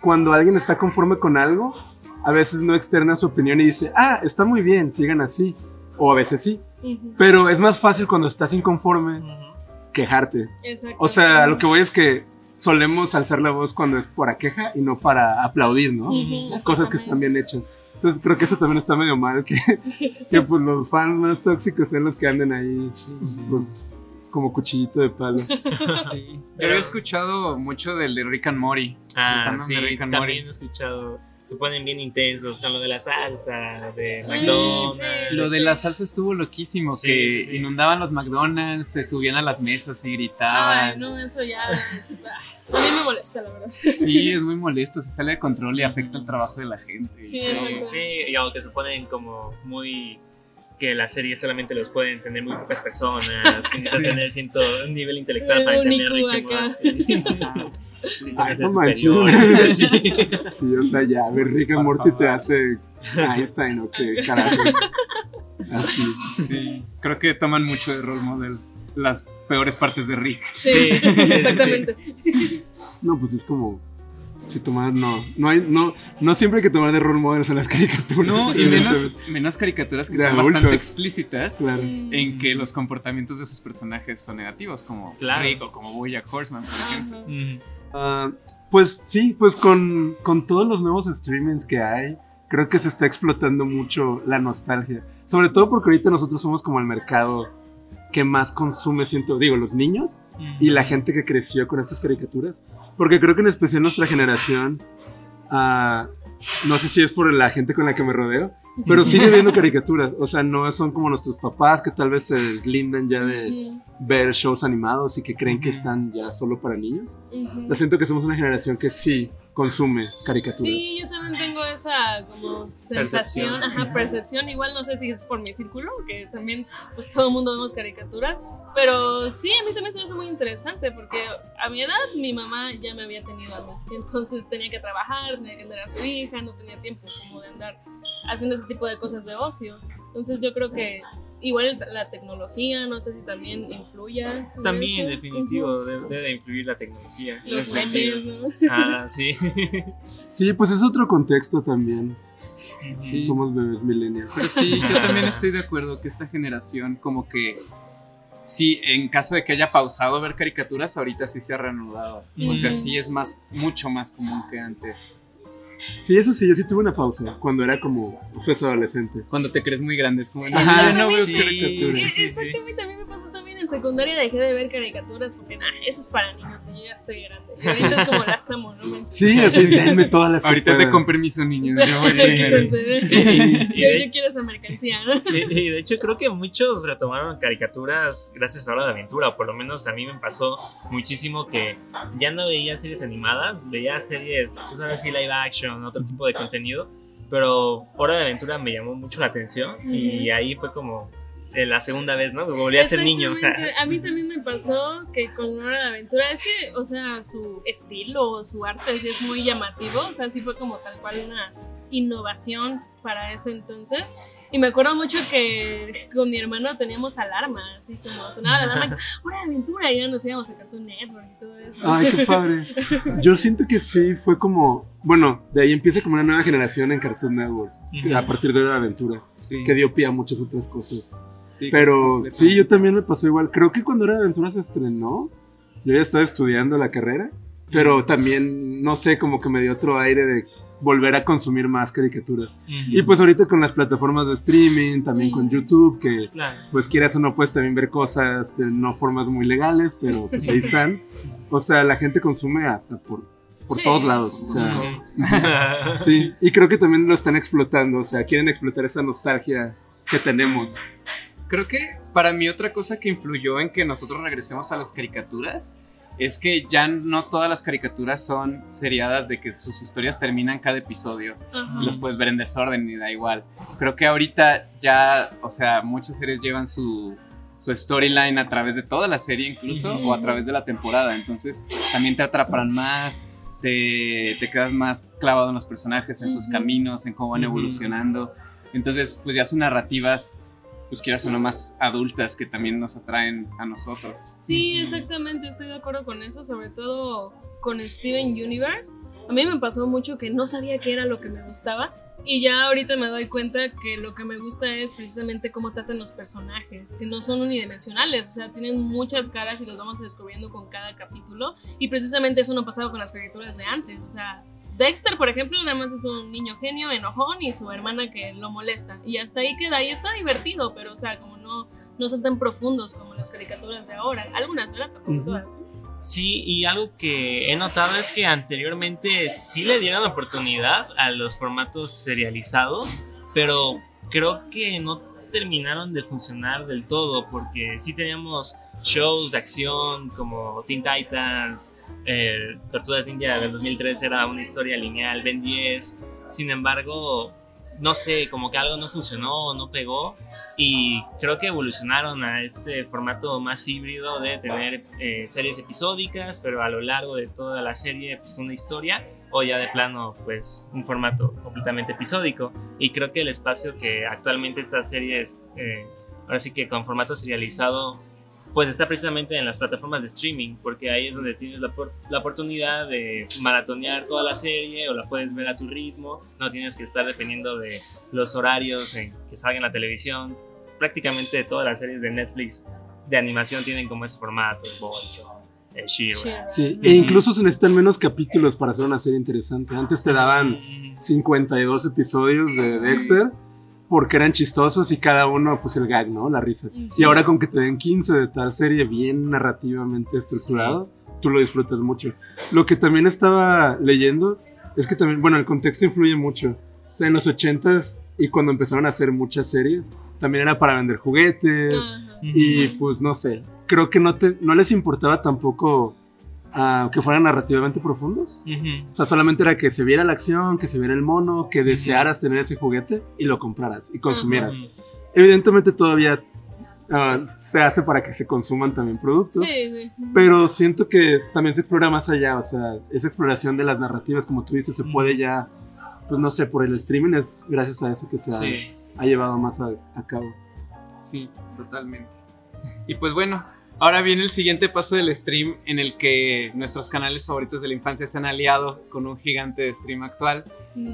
cuando alguien está conforme con algo, a veces no externa su opinión y dice, ah, está muy bien, sigan así. O a veces sí. Ujú, Pero es más fácil cuando estás inconforme Ujú. quejarte. Exacto. O sea, lo que voy es que solemos alzar la voz cuando es para queja y no para aplaudir, ¿no? Ujú, Las cosas que están bien hechas. Entonces creo que eso también está medio mal, que, que pues los fans más tóxicos sean los que anden ahí, pues, como cuchillito de palo. Sí. Yo había escuchado mucho del de Rick and Morty. Ah, sí, de Rick and también Morty. he escuchado. Se ponen bien intensos con lo de la salsa, de Sí, McDonald's. sí. Lo de la salsa estuvo loquísimo, Sí, que sí, sí. inundaban los McDonald's, se subían a las mesas y gritaban. Ay, no, eso ya. ah, A mí me molesta, la verdad. Sí, es muy molesto, se sale de control y afecta el trabajo de la gente. Sí, sí, y aunque se ponen como muy que la serie solamente los pueden tener muy pocas personas, que necesitas Sí. tener ciento, un nivel intelectual para entender Rick and. Sí, Ay, tienes no el manches. superior, sí. Sí, o sea, ya, ver Rick and Morty te hace Einstein o qué carajo. Así. Sí, creo que toman mucho de role model las peores partes de Rick. Sí, Sí. exactamente. No, pues es como. Si tomar, no. No, hay, no, no siempre hay que tomar de role models en las caricaturas. No, y menos, menos caricaturas que De son adultos. bastante explícitas Claro. en que los comportamientos de sus personajes son negativos, como Claro. Rick o como Bojack Horseman, por ejemplo. Ah, pues sí, pues con, con todos los nuevos streamings que hay, creo que se está explotando mucho la nostalgia. Sobre todo porque ahorita nosotros somos como el mercado que más consume, siento, digo, los niños y la gente que creció con estas caricaturas. Porque creo que en especial nuestra generación, ah, no sé si es por la gente con la que me rodeo, pero sigue viendo caricaturas. O sea, no son como nuestros papás que tal vez se deslindan ya de Ujú, ver shows animados y que creen que están ya solo para niños. ujú. Yo siento que somos una generación que sí consume caricaturas. Sí, yo también tengo esa como sensación, Percepción. ajá, percepción. Igual no sé si es por mi círculo, que también pues todo el mundo vemos caricaturas, pero sí, a mí también se me hace muy interesante porque a mi edad mi mamá ya me había tenido a mí, entonces tenía que trabajar, tenía que atender a su hija, no tenía tiempo como de andar haciendo ese tipo de cosas de ocio. Entonces yo creo que igual la tecnología, no sé si también influya. También, eso. definitivo, debe, debe de influir la tecnología. Los memes, ¿no? Ah, sí. Sí, pues es otro contexto también. Sí. Somos bebés millennials. Pero sí, yo también estoy de acuerdo que esta generación como que sí, en caso de que haya pausado ver caricaturas, ahorita sí se ha reanudado. O sea, sí es más, mucho más común que antes. Sí, eso sí, yo sí tuve una pausa cuando era como pues adolescente. Cuando te crees muy grande, es como, no, Ajá, ya no veo sí, caricaturas. sí, sí, sí. Exactamente, a mí me pasó también secundaria, dejé de ver caricaturas porque nada, eso es para niños y yo ya estoy grande. Y ahorita es como las amo, ¿no manches? Sí, así, denme todas las Ahorita es de con permiso, niños. Yo voy yo quiero esa mercancía, ¿no? Y, y de hecho creo que muchos retomaron caricaturas gracias a Hora de Aventura, o por lo menos a mí me pasó muchísimo que ya no veía series animadas, veía series, pues ahora sí live action, otro tipo de contenido, pero Hora de Aventura me llamó mucho la atención y ahí fue como la segunda vez, ¿no? Volví a ser niño. A mí también me pasó que con Hora de Aventura, es que, o sea, su estilo, su arte sí es muy llamativo, o sea, sí fue como tal cual una innovación para ese entonces. Y me acuerdo mucho que con mi hermano teníamos alarma, así como sonaba la alarma, Hora de Aventura, y ya nos íbamos a Cartoon Network y todo eso. Ay, qué padre. Yo siento que sí, fue como. Bueno, de ahí empieza como una nueva generación en Cartoon Network. A partir de la aventura. Sí, Que dio pie a muchas otras cosas. Sí, Pero sí, yo también me pasó igual. Creo que cuando Hora de Aventura se estrenó, yo ya estaba estudiando la carrera. Pero también, no sé, como que me dio otro aire de volver a consumir más caricaturas. Y pues ahorita con las plataformas de streaming, también con YouTube, que Claro. pues quieras o no puedes también ver cosas de no formas muy legales, pero pues ahí están. O sea, la gente consume hasta por, por Sí. todos lados. O sea, Ujú. sí. Y creo que también lo están explotando. O sea, quieren explotar esa nostalgia que tenemos. Creo que para mí otra cosa que influyó en que nosotros regresemos a las caricaturas es que ya no todas las caricaturas son seriadas de que sus historias terminan cada episodio Ajá. y los puedes ver en desorden y da igual. Creo que ahorita ya, o sea, muchas series llevan su, su storyline a través de toda la serie incluso o a través de la temporada, entonces también te atrapan más. Te, te quedas más clavado en los personajes, en sus caminos, en cómo van evolucionando. Entonces, pues ya son narrativas, pues quieras o no, más adultas que también nos atraen a nosotros. Sí, exactamente, estoy de acuerdo con eso, sobre todo con Steven Universe. A mí me pasó mucho que no sabía qué era lo que me gustaba y ya ahorita me doy cuenta que lo que me gusta es precisamente cómo tratan los personajes, que no son unidimensionales, o sea, tienen muchas caras y los vamos descubriendo con cada capítulo y precisamente eso no pasaba con las caricaturas de antes, o sea, Dexter, por ejemplo, nada más es un niño genio, enojón y su hermana que lo molesta. Y hasta ahí queda. Y está divertido, pero, o sea, como no, no son tan profundos como las caricaturas de ahora. Algunas, ¿verdad? Tampoco Ujú. todas. Sí, y algo que he notado es que anteriormente sí le dieron oportunidad a los formatos serializados, pero creo que no terminaron de funcionar del todo, porque sí teníamos shows de acción como Teen Titans, eh, Tortugas Ninja del 2003 era una historia lineal, Ben 10, sin embargo, no sé, como que algo no funcionó, no pegó. Y creo que evolucionaron a este formato más híbrido de tener eh, series episódicas, pero a lo largo de toda la serie, pues una historia, o ya de plano, pues un formato completamente episódico. Y creo que el espacio que actualmente estas series, eh, ahora sí que con formato serializado, pues está precisamente en las plataformas de streaming, porque ahí es donde tienes la, la oportunidad de maratonear toda la serie o la puedes ver a tu ritmo, no tienes que estar dependiendo de los horarios en que salga en la televisión. Prácticamente todas las series de Netflix de animación tienen como ese formato, Voltron, eh, She-Ra. Sí, e incluso se necesitan menos capítulos para hacer una serie interesante. Antes te daban Mm, 52 episodios de Dexter porque eran chistosos y cada uno, pues el gag, ¿no? La risa. Sí. Y ahora con que te den 15 de tal serie bien narrativamente estructurado, tú lo disfrutas mucho. Lo que también estaba leyendo es que también, bueno, el contexto influye mucho. O sea, en los 80s y cuando empezaron a hacer muchas series, también era para vender juguetes. Ajá. Y pues no sé, creo que no, te, no les importaba tampoco ah, que fueran narrativamente profundos. ujú. O sea, solamente era que se viera la acción, que se viera el mono, que desearas tener ese juguete y lo compraras y consumieras. Ujú. Evidentemente todavía ah, se hace para que se consuman también productos. Sí, sí. Pero siento que también se explora más allá, o sea, esa exploración de las narrativas, como tú dices, se puede ya, pues no sé, por el streaming es gracias a eso que se ha, Sí. ha llevado más a, a cabo. Sí, totalmente. Y pues bueno, ahora viene el siguiente paso del stream en el que nuestros canales favoritos de la infancia se han aliado con un gigante de stream actual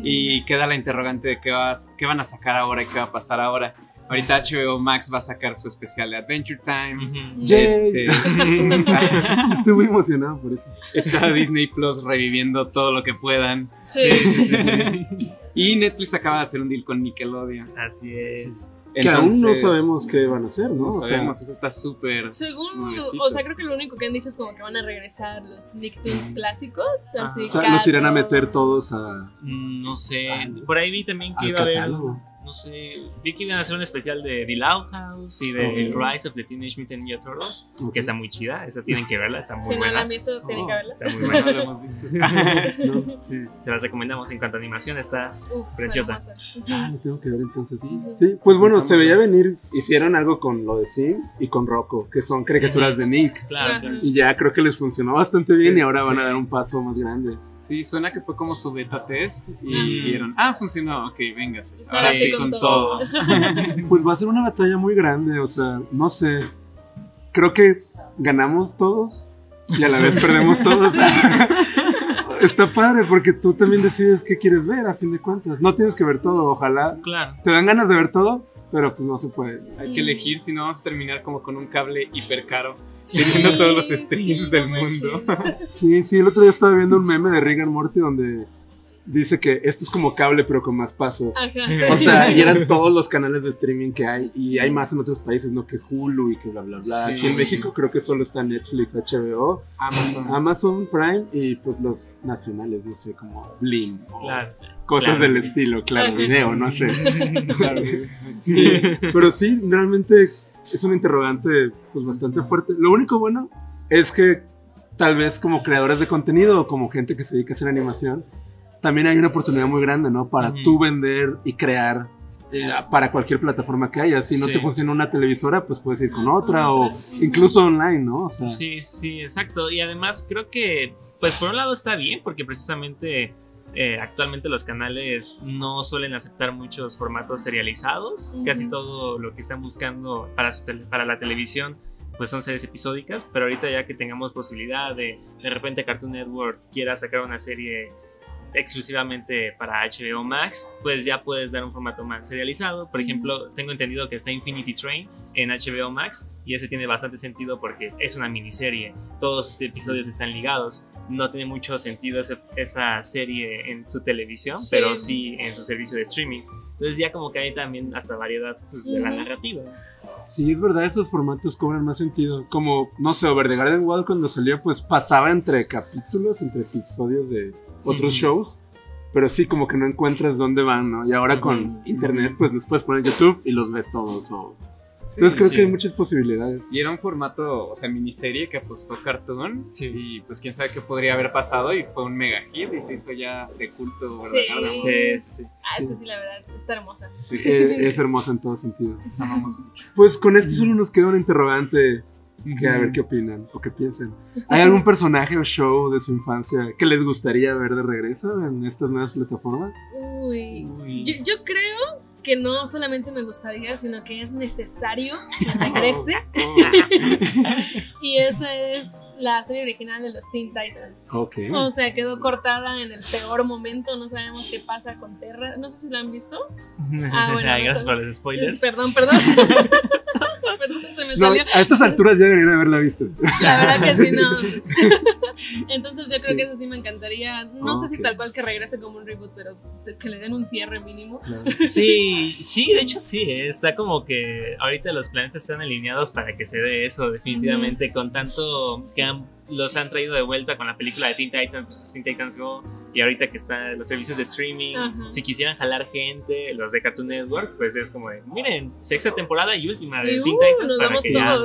y queda la interrogante de qué, vas, qué van a sacar ahora y qué va a pasar ahora. Ahorita HBO Max va a sacar su especial de Adventure Time. Este, Estoy muy emocionado por eso. está Disney Plus reviviendo todo lo que puedan. Sí. Sí, sí, sí. Y Netflix acaba de hacer un deal con Nickelodeon. Así es. Que aún no sabemos qué van a hacer, ¿no? No O sea, sabemos, eso está súper. Según, Nuevecito. o sea, creo que lo único que han dicho es como que van a regresar los Nicktoons clásicos, así. o sea, nos irán a meter todos a, Mm, No sé. Por ahí vi también que iba a haber. No sé. Vi que iban a hacer un especial de The Loud House y de Ok. Rise of the Teenage Mutant Ninja Turtles. Ok. Que está muy chida. Esa tienen que verla. Está muy Si no la buena. han visto, tienen que verla. Está muy No buena. lo hemos visto. No. Sí, se las recomendamos en cuanto a animación. Está. Uf, Preciosa. Ah, lo tengo que ver entonces. Sí, pues bueno, se veía venir, hicieron algo con lo de Sim y con Rocco, que son caricaturas de Nick. Claro, claro. Y ya creo que les funcionó bastante bien Sí, y ahora van a dar un paso más grande. Sí, suena que fue como su beta test y vieron, ah, funcionó, ok, véngase. Sí, Ahora sí, sí, con con todo. todo. Pues va a ser una batalla muy grande, o sea, no sé. Creo que ganamos todos y a la vez perdemos todos. Sí. Está padre porque tú también decides qué quieres ver a fin de cuentas. No tienes que ver todo, ojalá. Claro. Te dan ganas de ver todo, pero pues no se puede. Hay que elegir, si no vamos a terminar como con un cable hiper caro, Sí. teniendo todos los streams Sí, del mundo. Sí, sí, el otro día estaba viendo un meme de and Morty donde dice que esto es como cable pero con más pasos. Ajá, O sea, y eran todos los canales de streaming que hay y hay más en otros países, ¿no? Que Hulu y que bla, bla, bla. Sí. Aquí en México creo que solo está Netflix, HBO, Amazon. Amazon Prime y pues los nacionales, no sé, como Blim. o Claro. Cosas Claro. del estilo, claro, video, no sé. Claro. Sí, pero sí, realmente es un interrogante pues bastante fuerte. Lo único bueno es que tal vez como creadores de contenido o como gente que se dedica a hacer animación, también hay una oportunidad muy grande, ¿no? Para Ujú. tú vender y crear eh, para cualquier plataforma que haya. Si no Sí. te funciona una televisora, pues puedes ir con Ah, otra o incluso online, ¿no? O sea, Sí, sí, exacto. Y además creo que, pues por un lado está bien, porque precisamente eh, actualmente los canales no suelen aceptar muchos formatos serializados. Casi todo lo que están buscando para, su tele- para la televisión, pues son series episódicas. Pero ahorita ya que tengamos posibilidad de de repente Cartoon Network quiera sacar una serie exclusivamente para HBO Max, pues ya puedes dar un formato más serializado. Por ejemplo, tengo entendido que está Infinity Train en HBO Max y ese tiene bastante sentido porque es una miniserie, todos los episodios están ligados. No tiene mucho sentido ese- esa serie en su televisión, Sí. pero sí en su servicio de streaming. Entonces ya como que hay también hasta variedad pues, de la narrativa. Sí, es verdad, esos formatos cobran más sentido. Como, no sé, Over the Garden Wall cuando salió, pues pasaba entre capítulos, entre episodios de otros Ujú. shows. Pero sí, como que no encuentras dónde van, ¿no? Y ahora con internet, pues les puedes poner YouTube y los ves todos. o- Entonces creo sí. que hay muchas posibilidades. Y era un formato, o sea, miniserie que apostó Cartoon. Sí. Y pues quién sabe qué podría haber pasado. Y fue un mega hit y se hizo ya de culto, Sí. ¿verdad? Sí, sí, sí. Ah, es que sí, la verdad, está hermosa. Sí, Es, es hermosa en todo sentido. amamos mucho. Pues con esto solo nos queda un interrogante que a ver qué opinan o qué piensan. ¿Hay algún personaje o show de su infancia que les gustaría ver de regreso en estas nuevas plataformas? Uy. Uy. Yo, yo creo que no solamente me gustaría, sino que es necesario que regrese. Y esa es la serie original de los Teen Titans. Ok. O sea, quedó cortada en el peor momento. No sabemos qué pasa con Terra. No sé si la han visto. Ah, bueno, no gracias por los spoilers. Perdón, perdón. perdón, se me No, salió. a estas alturas ya deberían haberla visto. La verdad que sí, no. Entonces yo creo que eso sí me encantaría. No sé si tal cual que regrese como un reboot, pero que le den un cierre mínimo. Sí, sí, de hecho sí, eh, está como que ahorita los planetas están alineados para que se dé eso, definitivamente, con tanto que han- los han traído de vuelta con la película de Teen Titans, pues Teen Titans Go, y ahorita que están los servicios de streaming, Ajá. si quisieran jalar gente, los de Cartoon Network, pues es como de, miren, sexta temporada y última de Y, Teen uh, Titans nos para vamos que ya...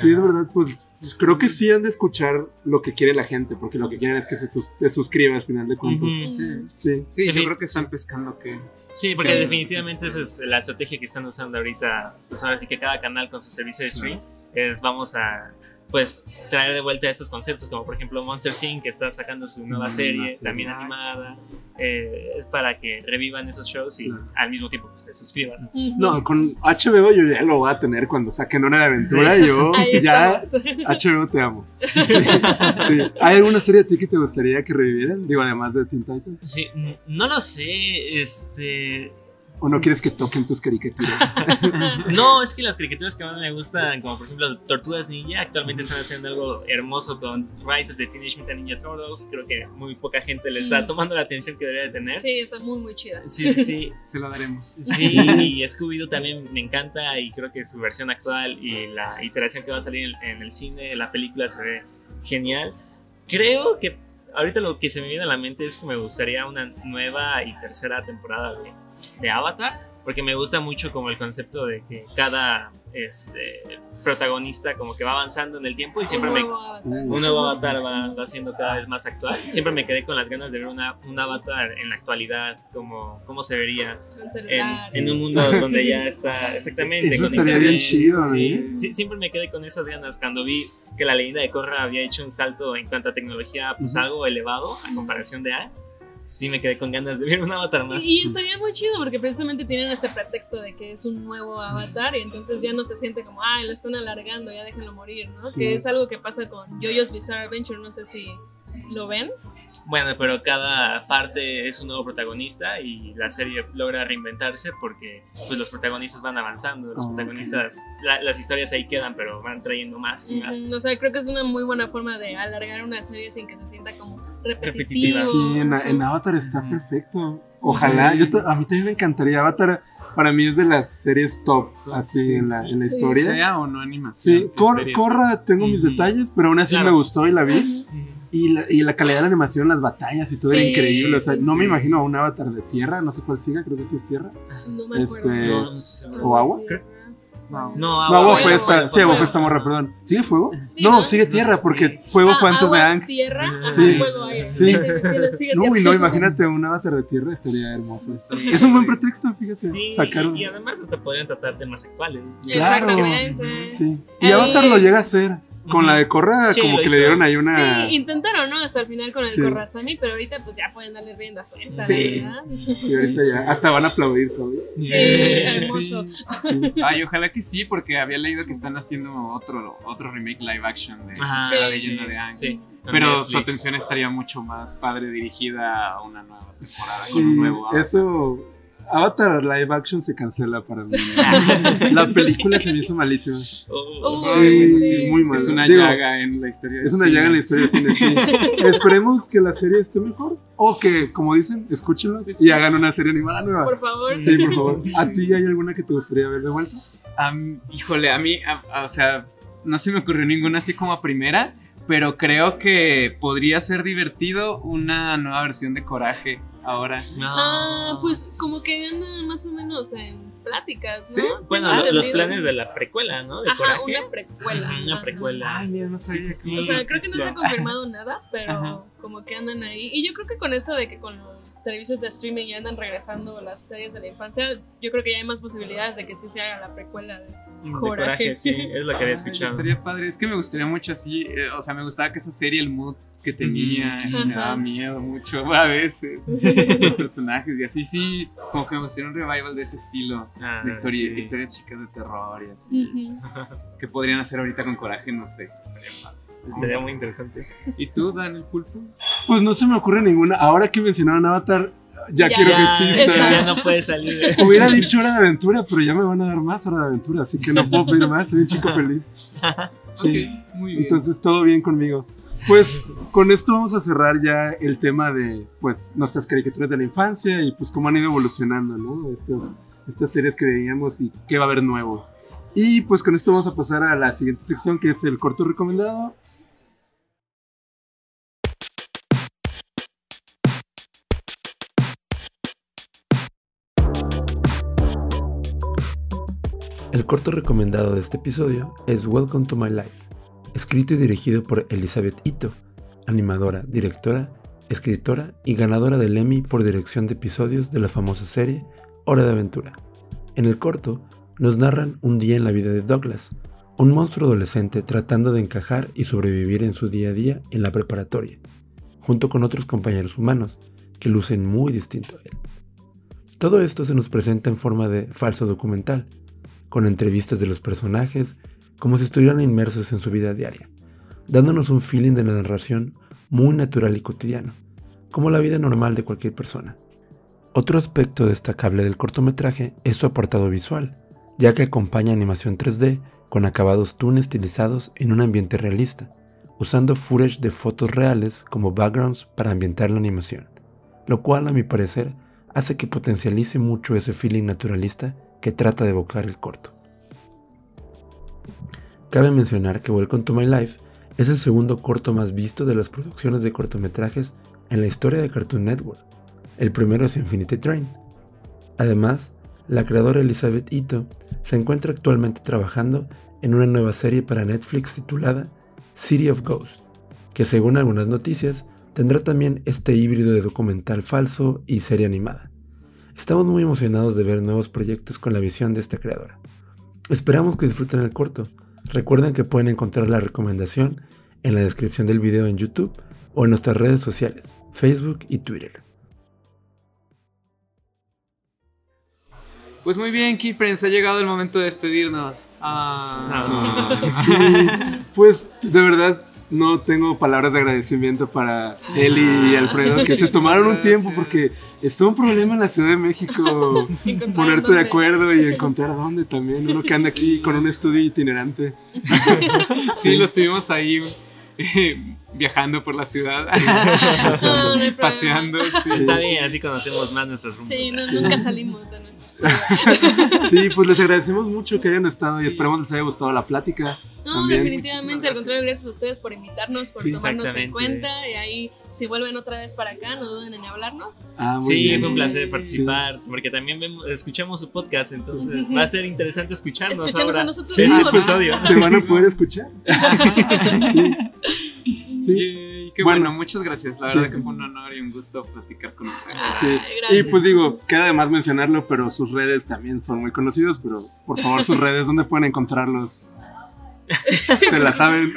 Sí, es verdad, pues creo que sí han de escuchar lo que quiere la gente, porque lo que quieren es que se sus- te suscriba al final de cuentas. Ujú. Sí, Sí. sí yo Defin- creo que están pescando que. Sí, porque Sí. definitivamente esa es la estrategia que están usando ahorita. Pues ahora sí que cada canal con su servicio de stream es vamos a pues traer de vuelta estos conceptos, como por ejemplo Monster Inc. que está sacando su nueva Mm, serie, también animada. Eh, es para que revivan esos shows y al mismo tiempo pues, te suscribas. No, con HBO yo ya lo voy a tener cuando saquen Hora de Aventura. Yo Ahí ya estamos. HBO te amo. Sí, sí. ¿Hay alguna serie a ti que te gustaría que revivieran? Digo, además de Teen Titans. Sí, no lo sé, este... ¿O no quieres que toquen tus caricaturas? No, es que las caricaturas que más me gustan, como por ejemplo Tortugas Ninja, actualmente están haciendo algo hermoso con Rise of the Teenage Mutant Ninja Turtles. Creo que muy poca gente le está tomando la atención que debería de tener. Sí, está muy, muy chida. Sí, sí, sí. Se lo daremos. Sí, y Scooby-Doo también me encanta y creo que su versión actual y la iteración que va a salir en, en el cine, la película se ve genial. Creo que ahorita lo que se me viene a la mente es que me gustaría una nueva y tercera temporada de, de Avatar, porque me gusta mucho como el concepto de que cada este, protagonista como que va avanzando en el tiempo y siempre Un me, nuevo avatar. un nuevo avatar va, va siendo cada vez más actual. Siempre me quedé con las ganas de ver una, un avatar en la actualidad, como cómo se vería en, en un mundo donde ya está exactamente. Eso con estaría internet. bien chido, ¿no? Sí, sí, siempre me quedé con esas ganas cuando vi que la leyenda de Korra había hecho un salto en cuanto a tecnología, pues Ujú. algo elevado a comparación de A. Sí me quedé con ganas de ver un avatar más. Y estaría muy chido porque precisamente tienen este pretexto de que es un nuevo avatar y entonces ya no se siente como, ay, lo están alargando, ya déjenlo morir, ¿no? Sí. Que es algo que pasa con JoJo's Bizarre Adventure, no sé si lo ven. Bueno, pero cada parte es un nuevo protagonista y la serie logra reinventarse porque pues los protagonistas van avanzando, los ok. protagonistas, la- las historias ahí quedan, pero van trayendo más y más. O sea, creo que es una muy buena forma de alargar una serie sin que se sienta como Repetitiva. Sí, en, en Avatar está perfecto. Ojalá, yo ta- a mí también me encantaría. Avatar para mí es de las series top, así Sí. en la, en la Sí. historia. Sea o no animación. Sí, Cor-. Corra tengo mis Ujú. detalles, pero aún así Claro. me gustó y la vi. Y la, y la calidad de la animación, las batallas y todo era Sí, increíble. O sea, sí, no me sí. imagino a un avatar de tierra, no sé cuál siga, creo que sí es tierra. No me Este, acuerdo. No, no sé. ¿O agua? No. No, No, agua, agua fue esta- sí, agua fue esta morra, perdón. ¿Sigue fuego? Sí, no, ¿no? sigue tierra, porque fuego Ah, fue antes de agua, Ang. Tierra, ah, Sí. fuego, aire. Sí. Sigue- No, y no, imagínate un avatar de tierra, estaría hermoso. Sí. Es un buen pretexto, fíjate. Sí, sacar un- y además hasta podrían tratar temas actuales. Claro. Exactamente. Sí. Y Ahí- Avatar lo llega a hacer. Con la de Corra, Sí, como que le dieron ahí una. Sí, intentaron, ¿no? Hasta el final con el Sí. Korrasami, pero ahorita pues ya pueden darle rienda suelta, Sí. ¿verdad? Y ahorita ya. Hasta van a aplaudir todavía. Sí, hermoso. Sí. Ay, ojalá que sí, porque había leído que están haciendo otro, otro remake live action de Ajá, la Sí. leyenda de Aang. Sí, Pero su atención estaría mucho más padre dirigida a una nueva temporada Sí, con un nuevo avatar. eso Avatar live action se cancela para mí. la película se me hizo malísima. Oh, Sí, sí, muy mal. Es una Digo, llaga en la historia. de Es una cine. llaga en la historia cine, sí. Esperemos que la serie esté mejor. O que, como dicen, escúchenlos y hagan una serie animada nueva. Por favor. Sí, por favor. ¿A ti hay alguna que te gustaría ver de vuelta? Am, híjole, a mí, a- a- o sea, no se me ocurrió ninguna así como a primera, pero creo que podría ser divertido una nueva versión de Coraje ahora. no. Ah, pues como que andan más o menos en pláticas, ¿no? Sí, Bueno, lo- los planes de la precuela, ¿no? De Ajá, Coraje. una precuela. Una ajá. precuela. mira, no Sí, sí, sí. O sea, creo que no se ha confirmado nada, pero Ajá. como que andan ahí. Y yo creo que con esto de que con los servicios de streaming ya andan regresando las series de la infancia, yo creo que ya hay más posibilidades de que sí se haga la precuela. de- De Coraje. coraje, sí, es lo que había Ay, escuchado. Estaría padre. Es que me gustaría mucho así. eh, o sea, me gustaba que esa serie, el mood que tenía, y me daba miedo mucho a veces. los personajes. Y así, sí, como que me gustaría un revival de ese estilo. Ah, de historia, sí. historias chicas de terror y así. Ujú. Que podrían hacer ahorita con coraje, no sé. Padre. Sería muy interesante. ¿Y tú, Dan el pulpo? Pues no se me ocurre ninguna. Ahora que mencionaron Avatar, ya, Ya. quiero que exista. Ya no puede salir. Hubiera dicho hora de aventura, pero ya me van a dar más hora de aventura, así que no puedo pedir más. Soy un chico feliz. Sí. Ok, muy bien. Entonces todo bien conmigo. Pues con esto vamos a cerrar ya el tema de pues nuestras caricaturas de la infancia y pues cómo han ido evolucionando, ¿no? Estas, estas series que veíamos y qué va a haber nuevo. Y pues con esto vamos a pasar a la siguiente sección que es el corto recomendado. El corto recomendado de este episodio es Welcome to My Life, escrito y dirigido por Elizabeth Ito, animadora, directora, escritora y ganadora del Emmy por dirección de episodios de la famosa serie Hora de Aventura. En el corto, nos narran un día en la vida de Douglas, un monstruo adolescente tratando de encajar y sobrevivir en su día a día en la preparatoria, junto con otros compañeros humanos que lucen muy distinto a él. Todo esto se nos presenta en forma de falso documental, con entrevistas de los personajes, como si estuvieran inmersos en su vida diaria, dándonos un feeling de la narración muy natural y cotidiano, como la vida normal de cualquier persona. Otro aspecto destacable del cortometraje es su apartado visual, ya que acompaña animación 3D con acabados toon estilizados en un ambiente realista, usando footage de fotos reales como backgrounds para ambientar la animación, lo cual a mi parecer hace que potencialice mucho ese feeling naturalista que trata de evocar el corto. Cabe mencionar que Welcome to My Life es el segundo corto más visto de las producciones de cortometrajes en la historia de Cartoon Network. El primero es Infinity Train. Además, la creadora Elizabeth Ito se encuentra actualmente trabajando en una nueva serie para Netflix titulada City of Ghosts, que según algunas noticias tendrá también este híbrido de documental falso y serie animada. Estamos muy emocionados de ver nuevos proyectos con la visión de esta creadora. Esperamos que disfruten el corto. Recuerden que pueden encontrar la recomendación en la descripción del video en YouTube o en nuestras redes sociales, Facebook y Twitter. Pues muy bien, Key Friends, ha llegado el momento de despedirnos. Ah. Sí, pues de verdad no tengo palabras de agradecimiento para Eli y Alfredo que se tomaron un tiempo porque estuvo un problema en la Ciudad de México ponerte de acuerdo y encontrar dónde también. Uno que anda aquí con un estudio itinerante. Sí, los tuvimos ahí eh, viajando por la ciudad, No, no hay problema. paseando. sí. Está bien, así conocemos más nuestros rumbos. Sí, no, nunca salimos de nuestro estudio. Sí, pues les agradecemos mucho que hayan estado y esperamos les haya gustado la plática. No, También. definitivamente, al contrario, gracias a ustedes por invitarnos, por Sí, tomarnos en cuenta. Y ahí, si vuelven otra vez para acá, no duden en hablarnos. Ah, Sí, bien. fue un placer participar, porque también vemos- escuchamos su podcast, entonces va a ser interesante escucharnos ahora. a nosotros este mismos. episodio. Se van a poder escuchar. Sí. Sí. Yay, qué Bueno. bueno, muchas gracias. La Sí. verdad que fue un honor y un gusto platicar con ustedes. Sí. Ay, Y pues digo, queda de más mencionarlo, pero sus redes también son muy conocidos, pero por favor sus redes, ¿dónde pueden encontrarlos? Se la saben.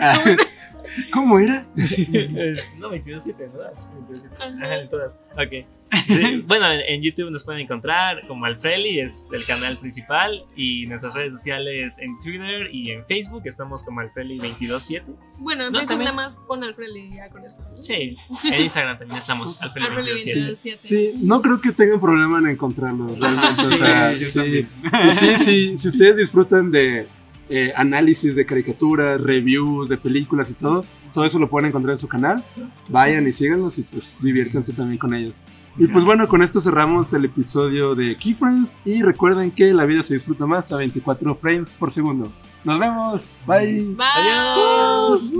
¿Cómo era? no, 22.7, ¿verdad? 22.7. Ajá. Ajá, en todas. Ok. Sí, Bueno, en, YouTube nos pueden encontrar como Alfreli, es el canal principal. Y nuestras redes sociales en Twitter y en Facebook estamos como Alfreli227. Bueno, en No, Facebook también- nada más pon Alfredi y ya con eso. ¿no? Sí, en Instagram también estamos Alfredi Alfreli227. 27. Sí, no creo que tengan problema en encontrarnos realmente. O sea, Sí, sí. Y sí, sí, si ustedes disfrutan de eh, análisis de caricaturas, reviews de películas y todo, todo eso lo pueden encontrar en su canal. Vayan y síganlos y pues diviértanse también con ellos. Y pues bueno, con esto cerramos el episodio de Keyframes y recuerden que la vida se disfruta más a 24 frames por segundo. Nos vemos. Bye. Bye. Adiós.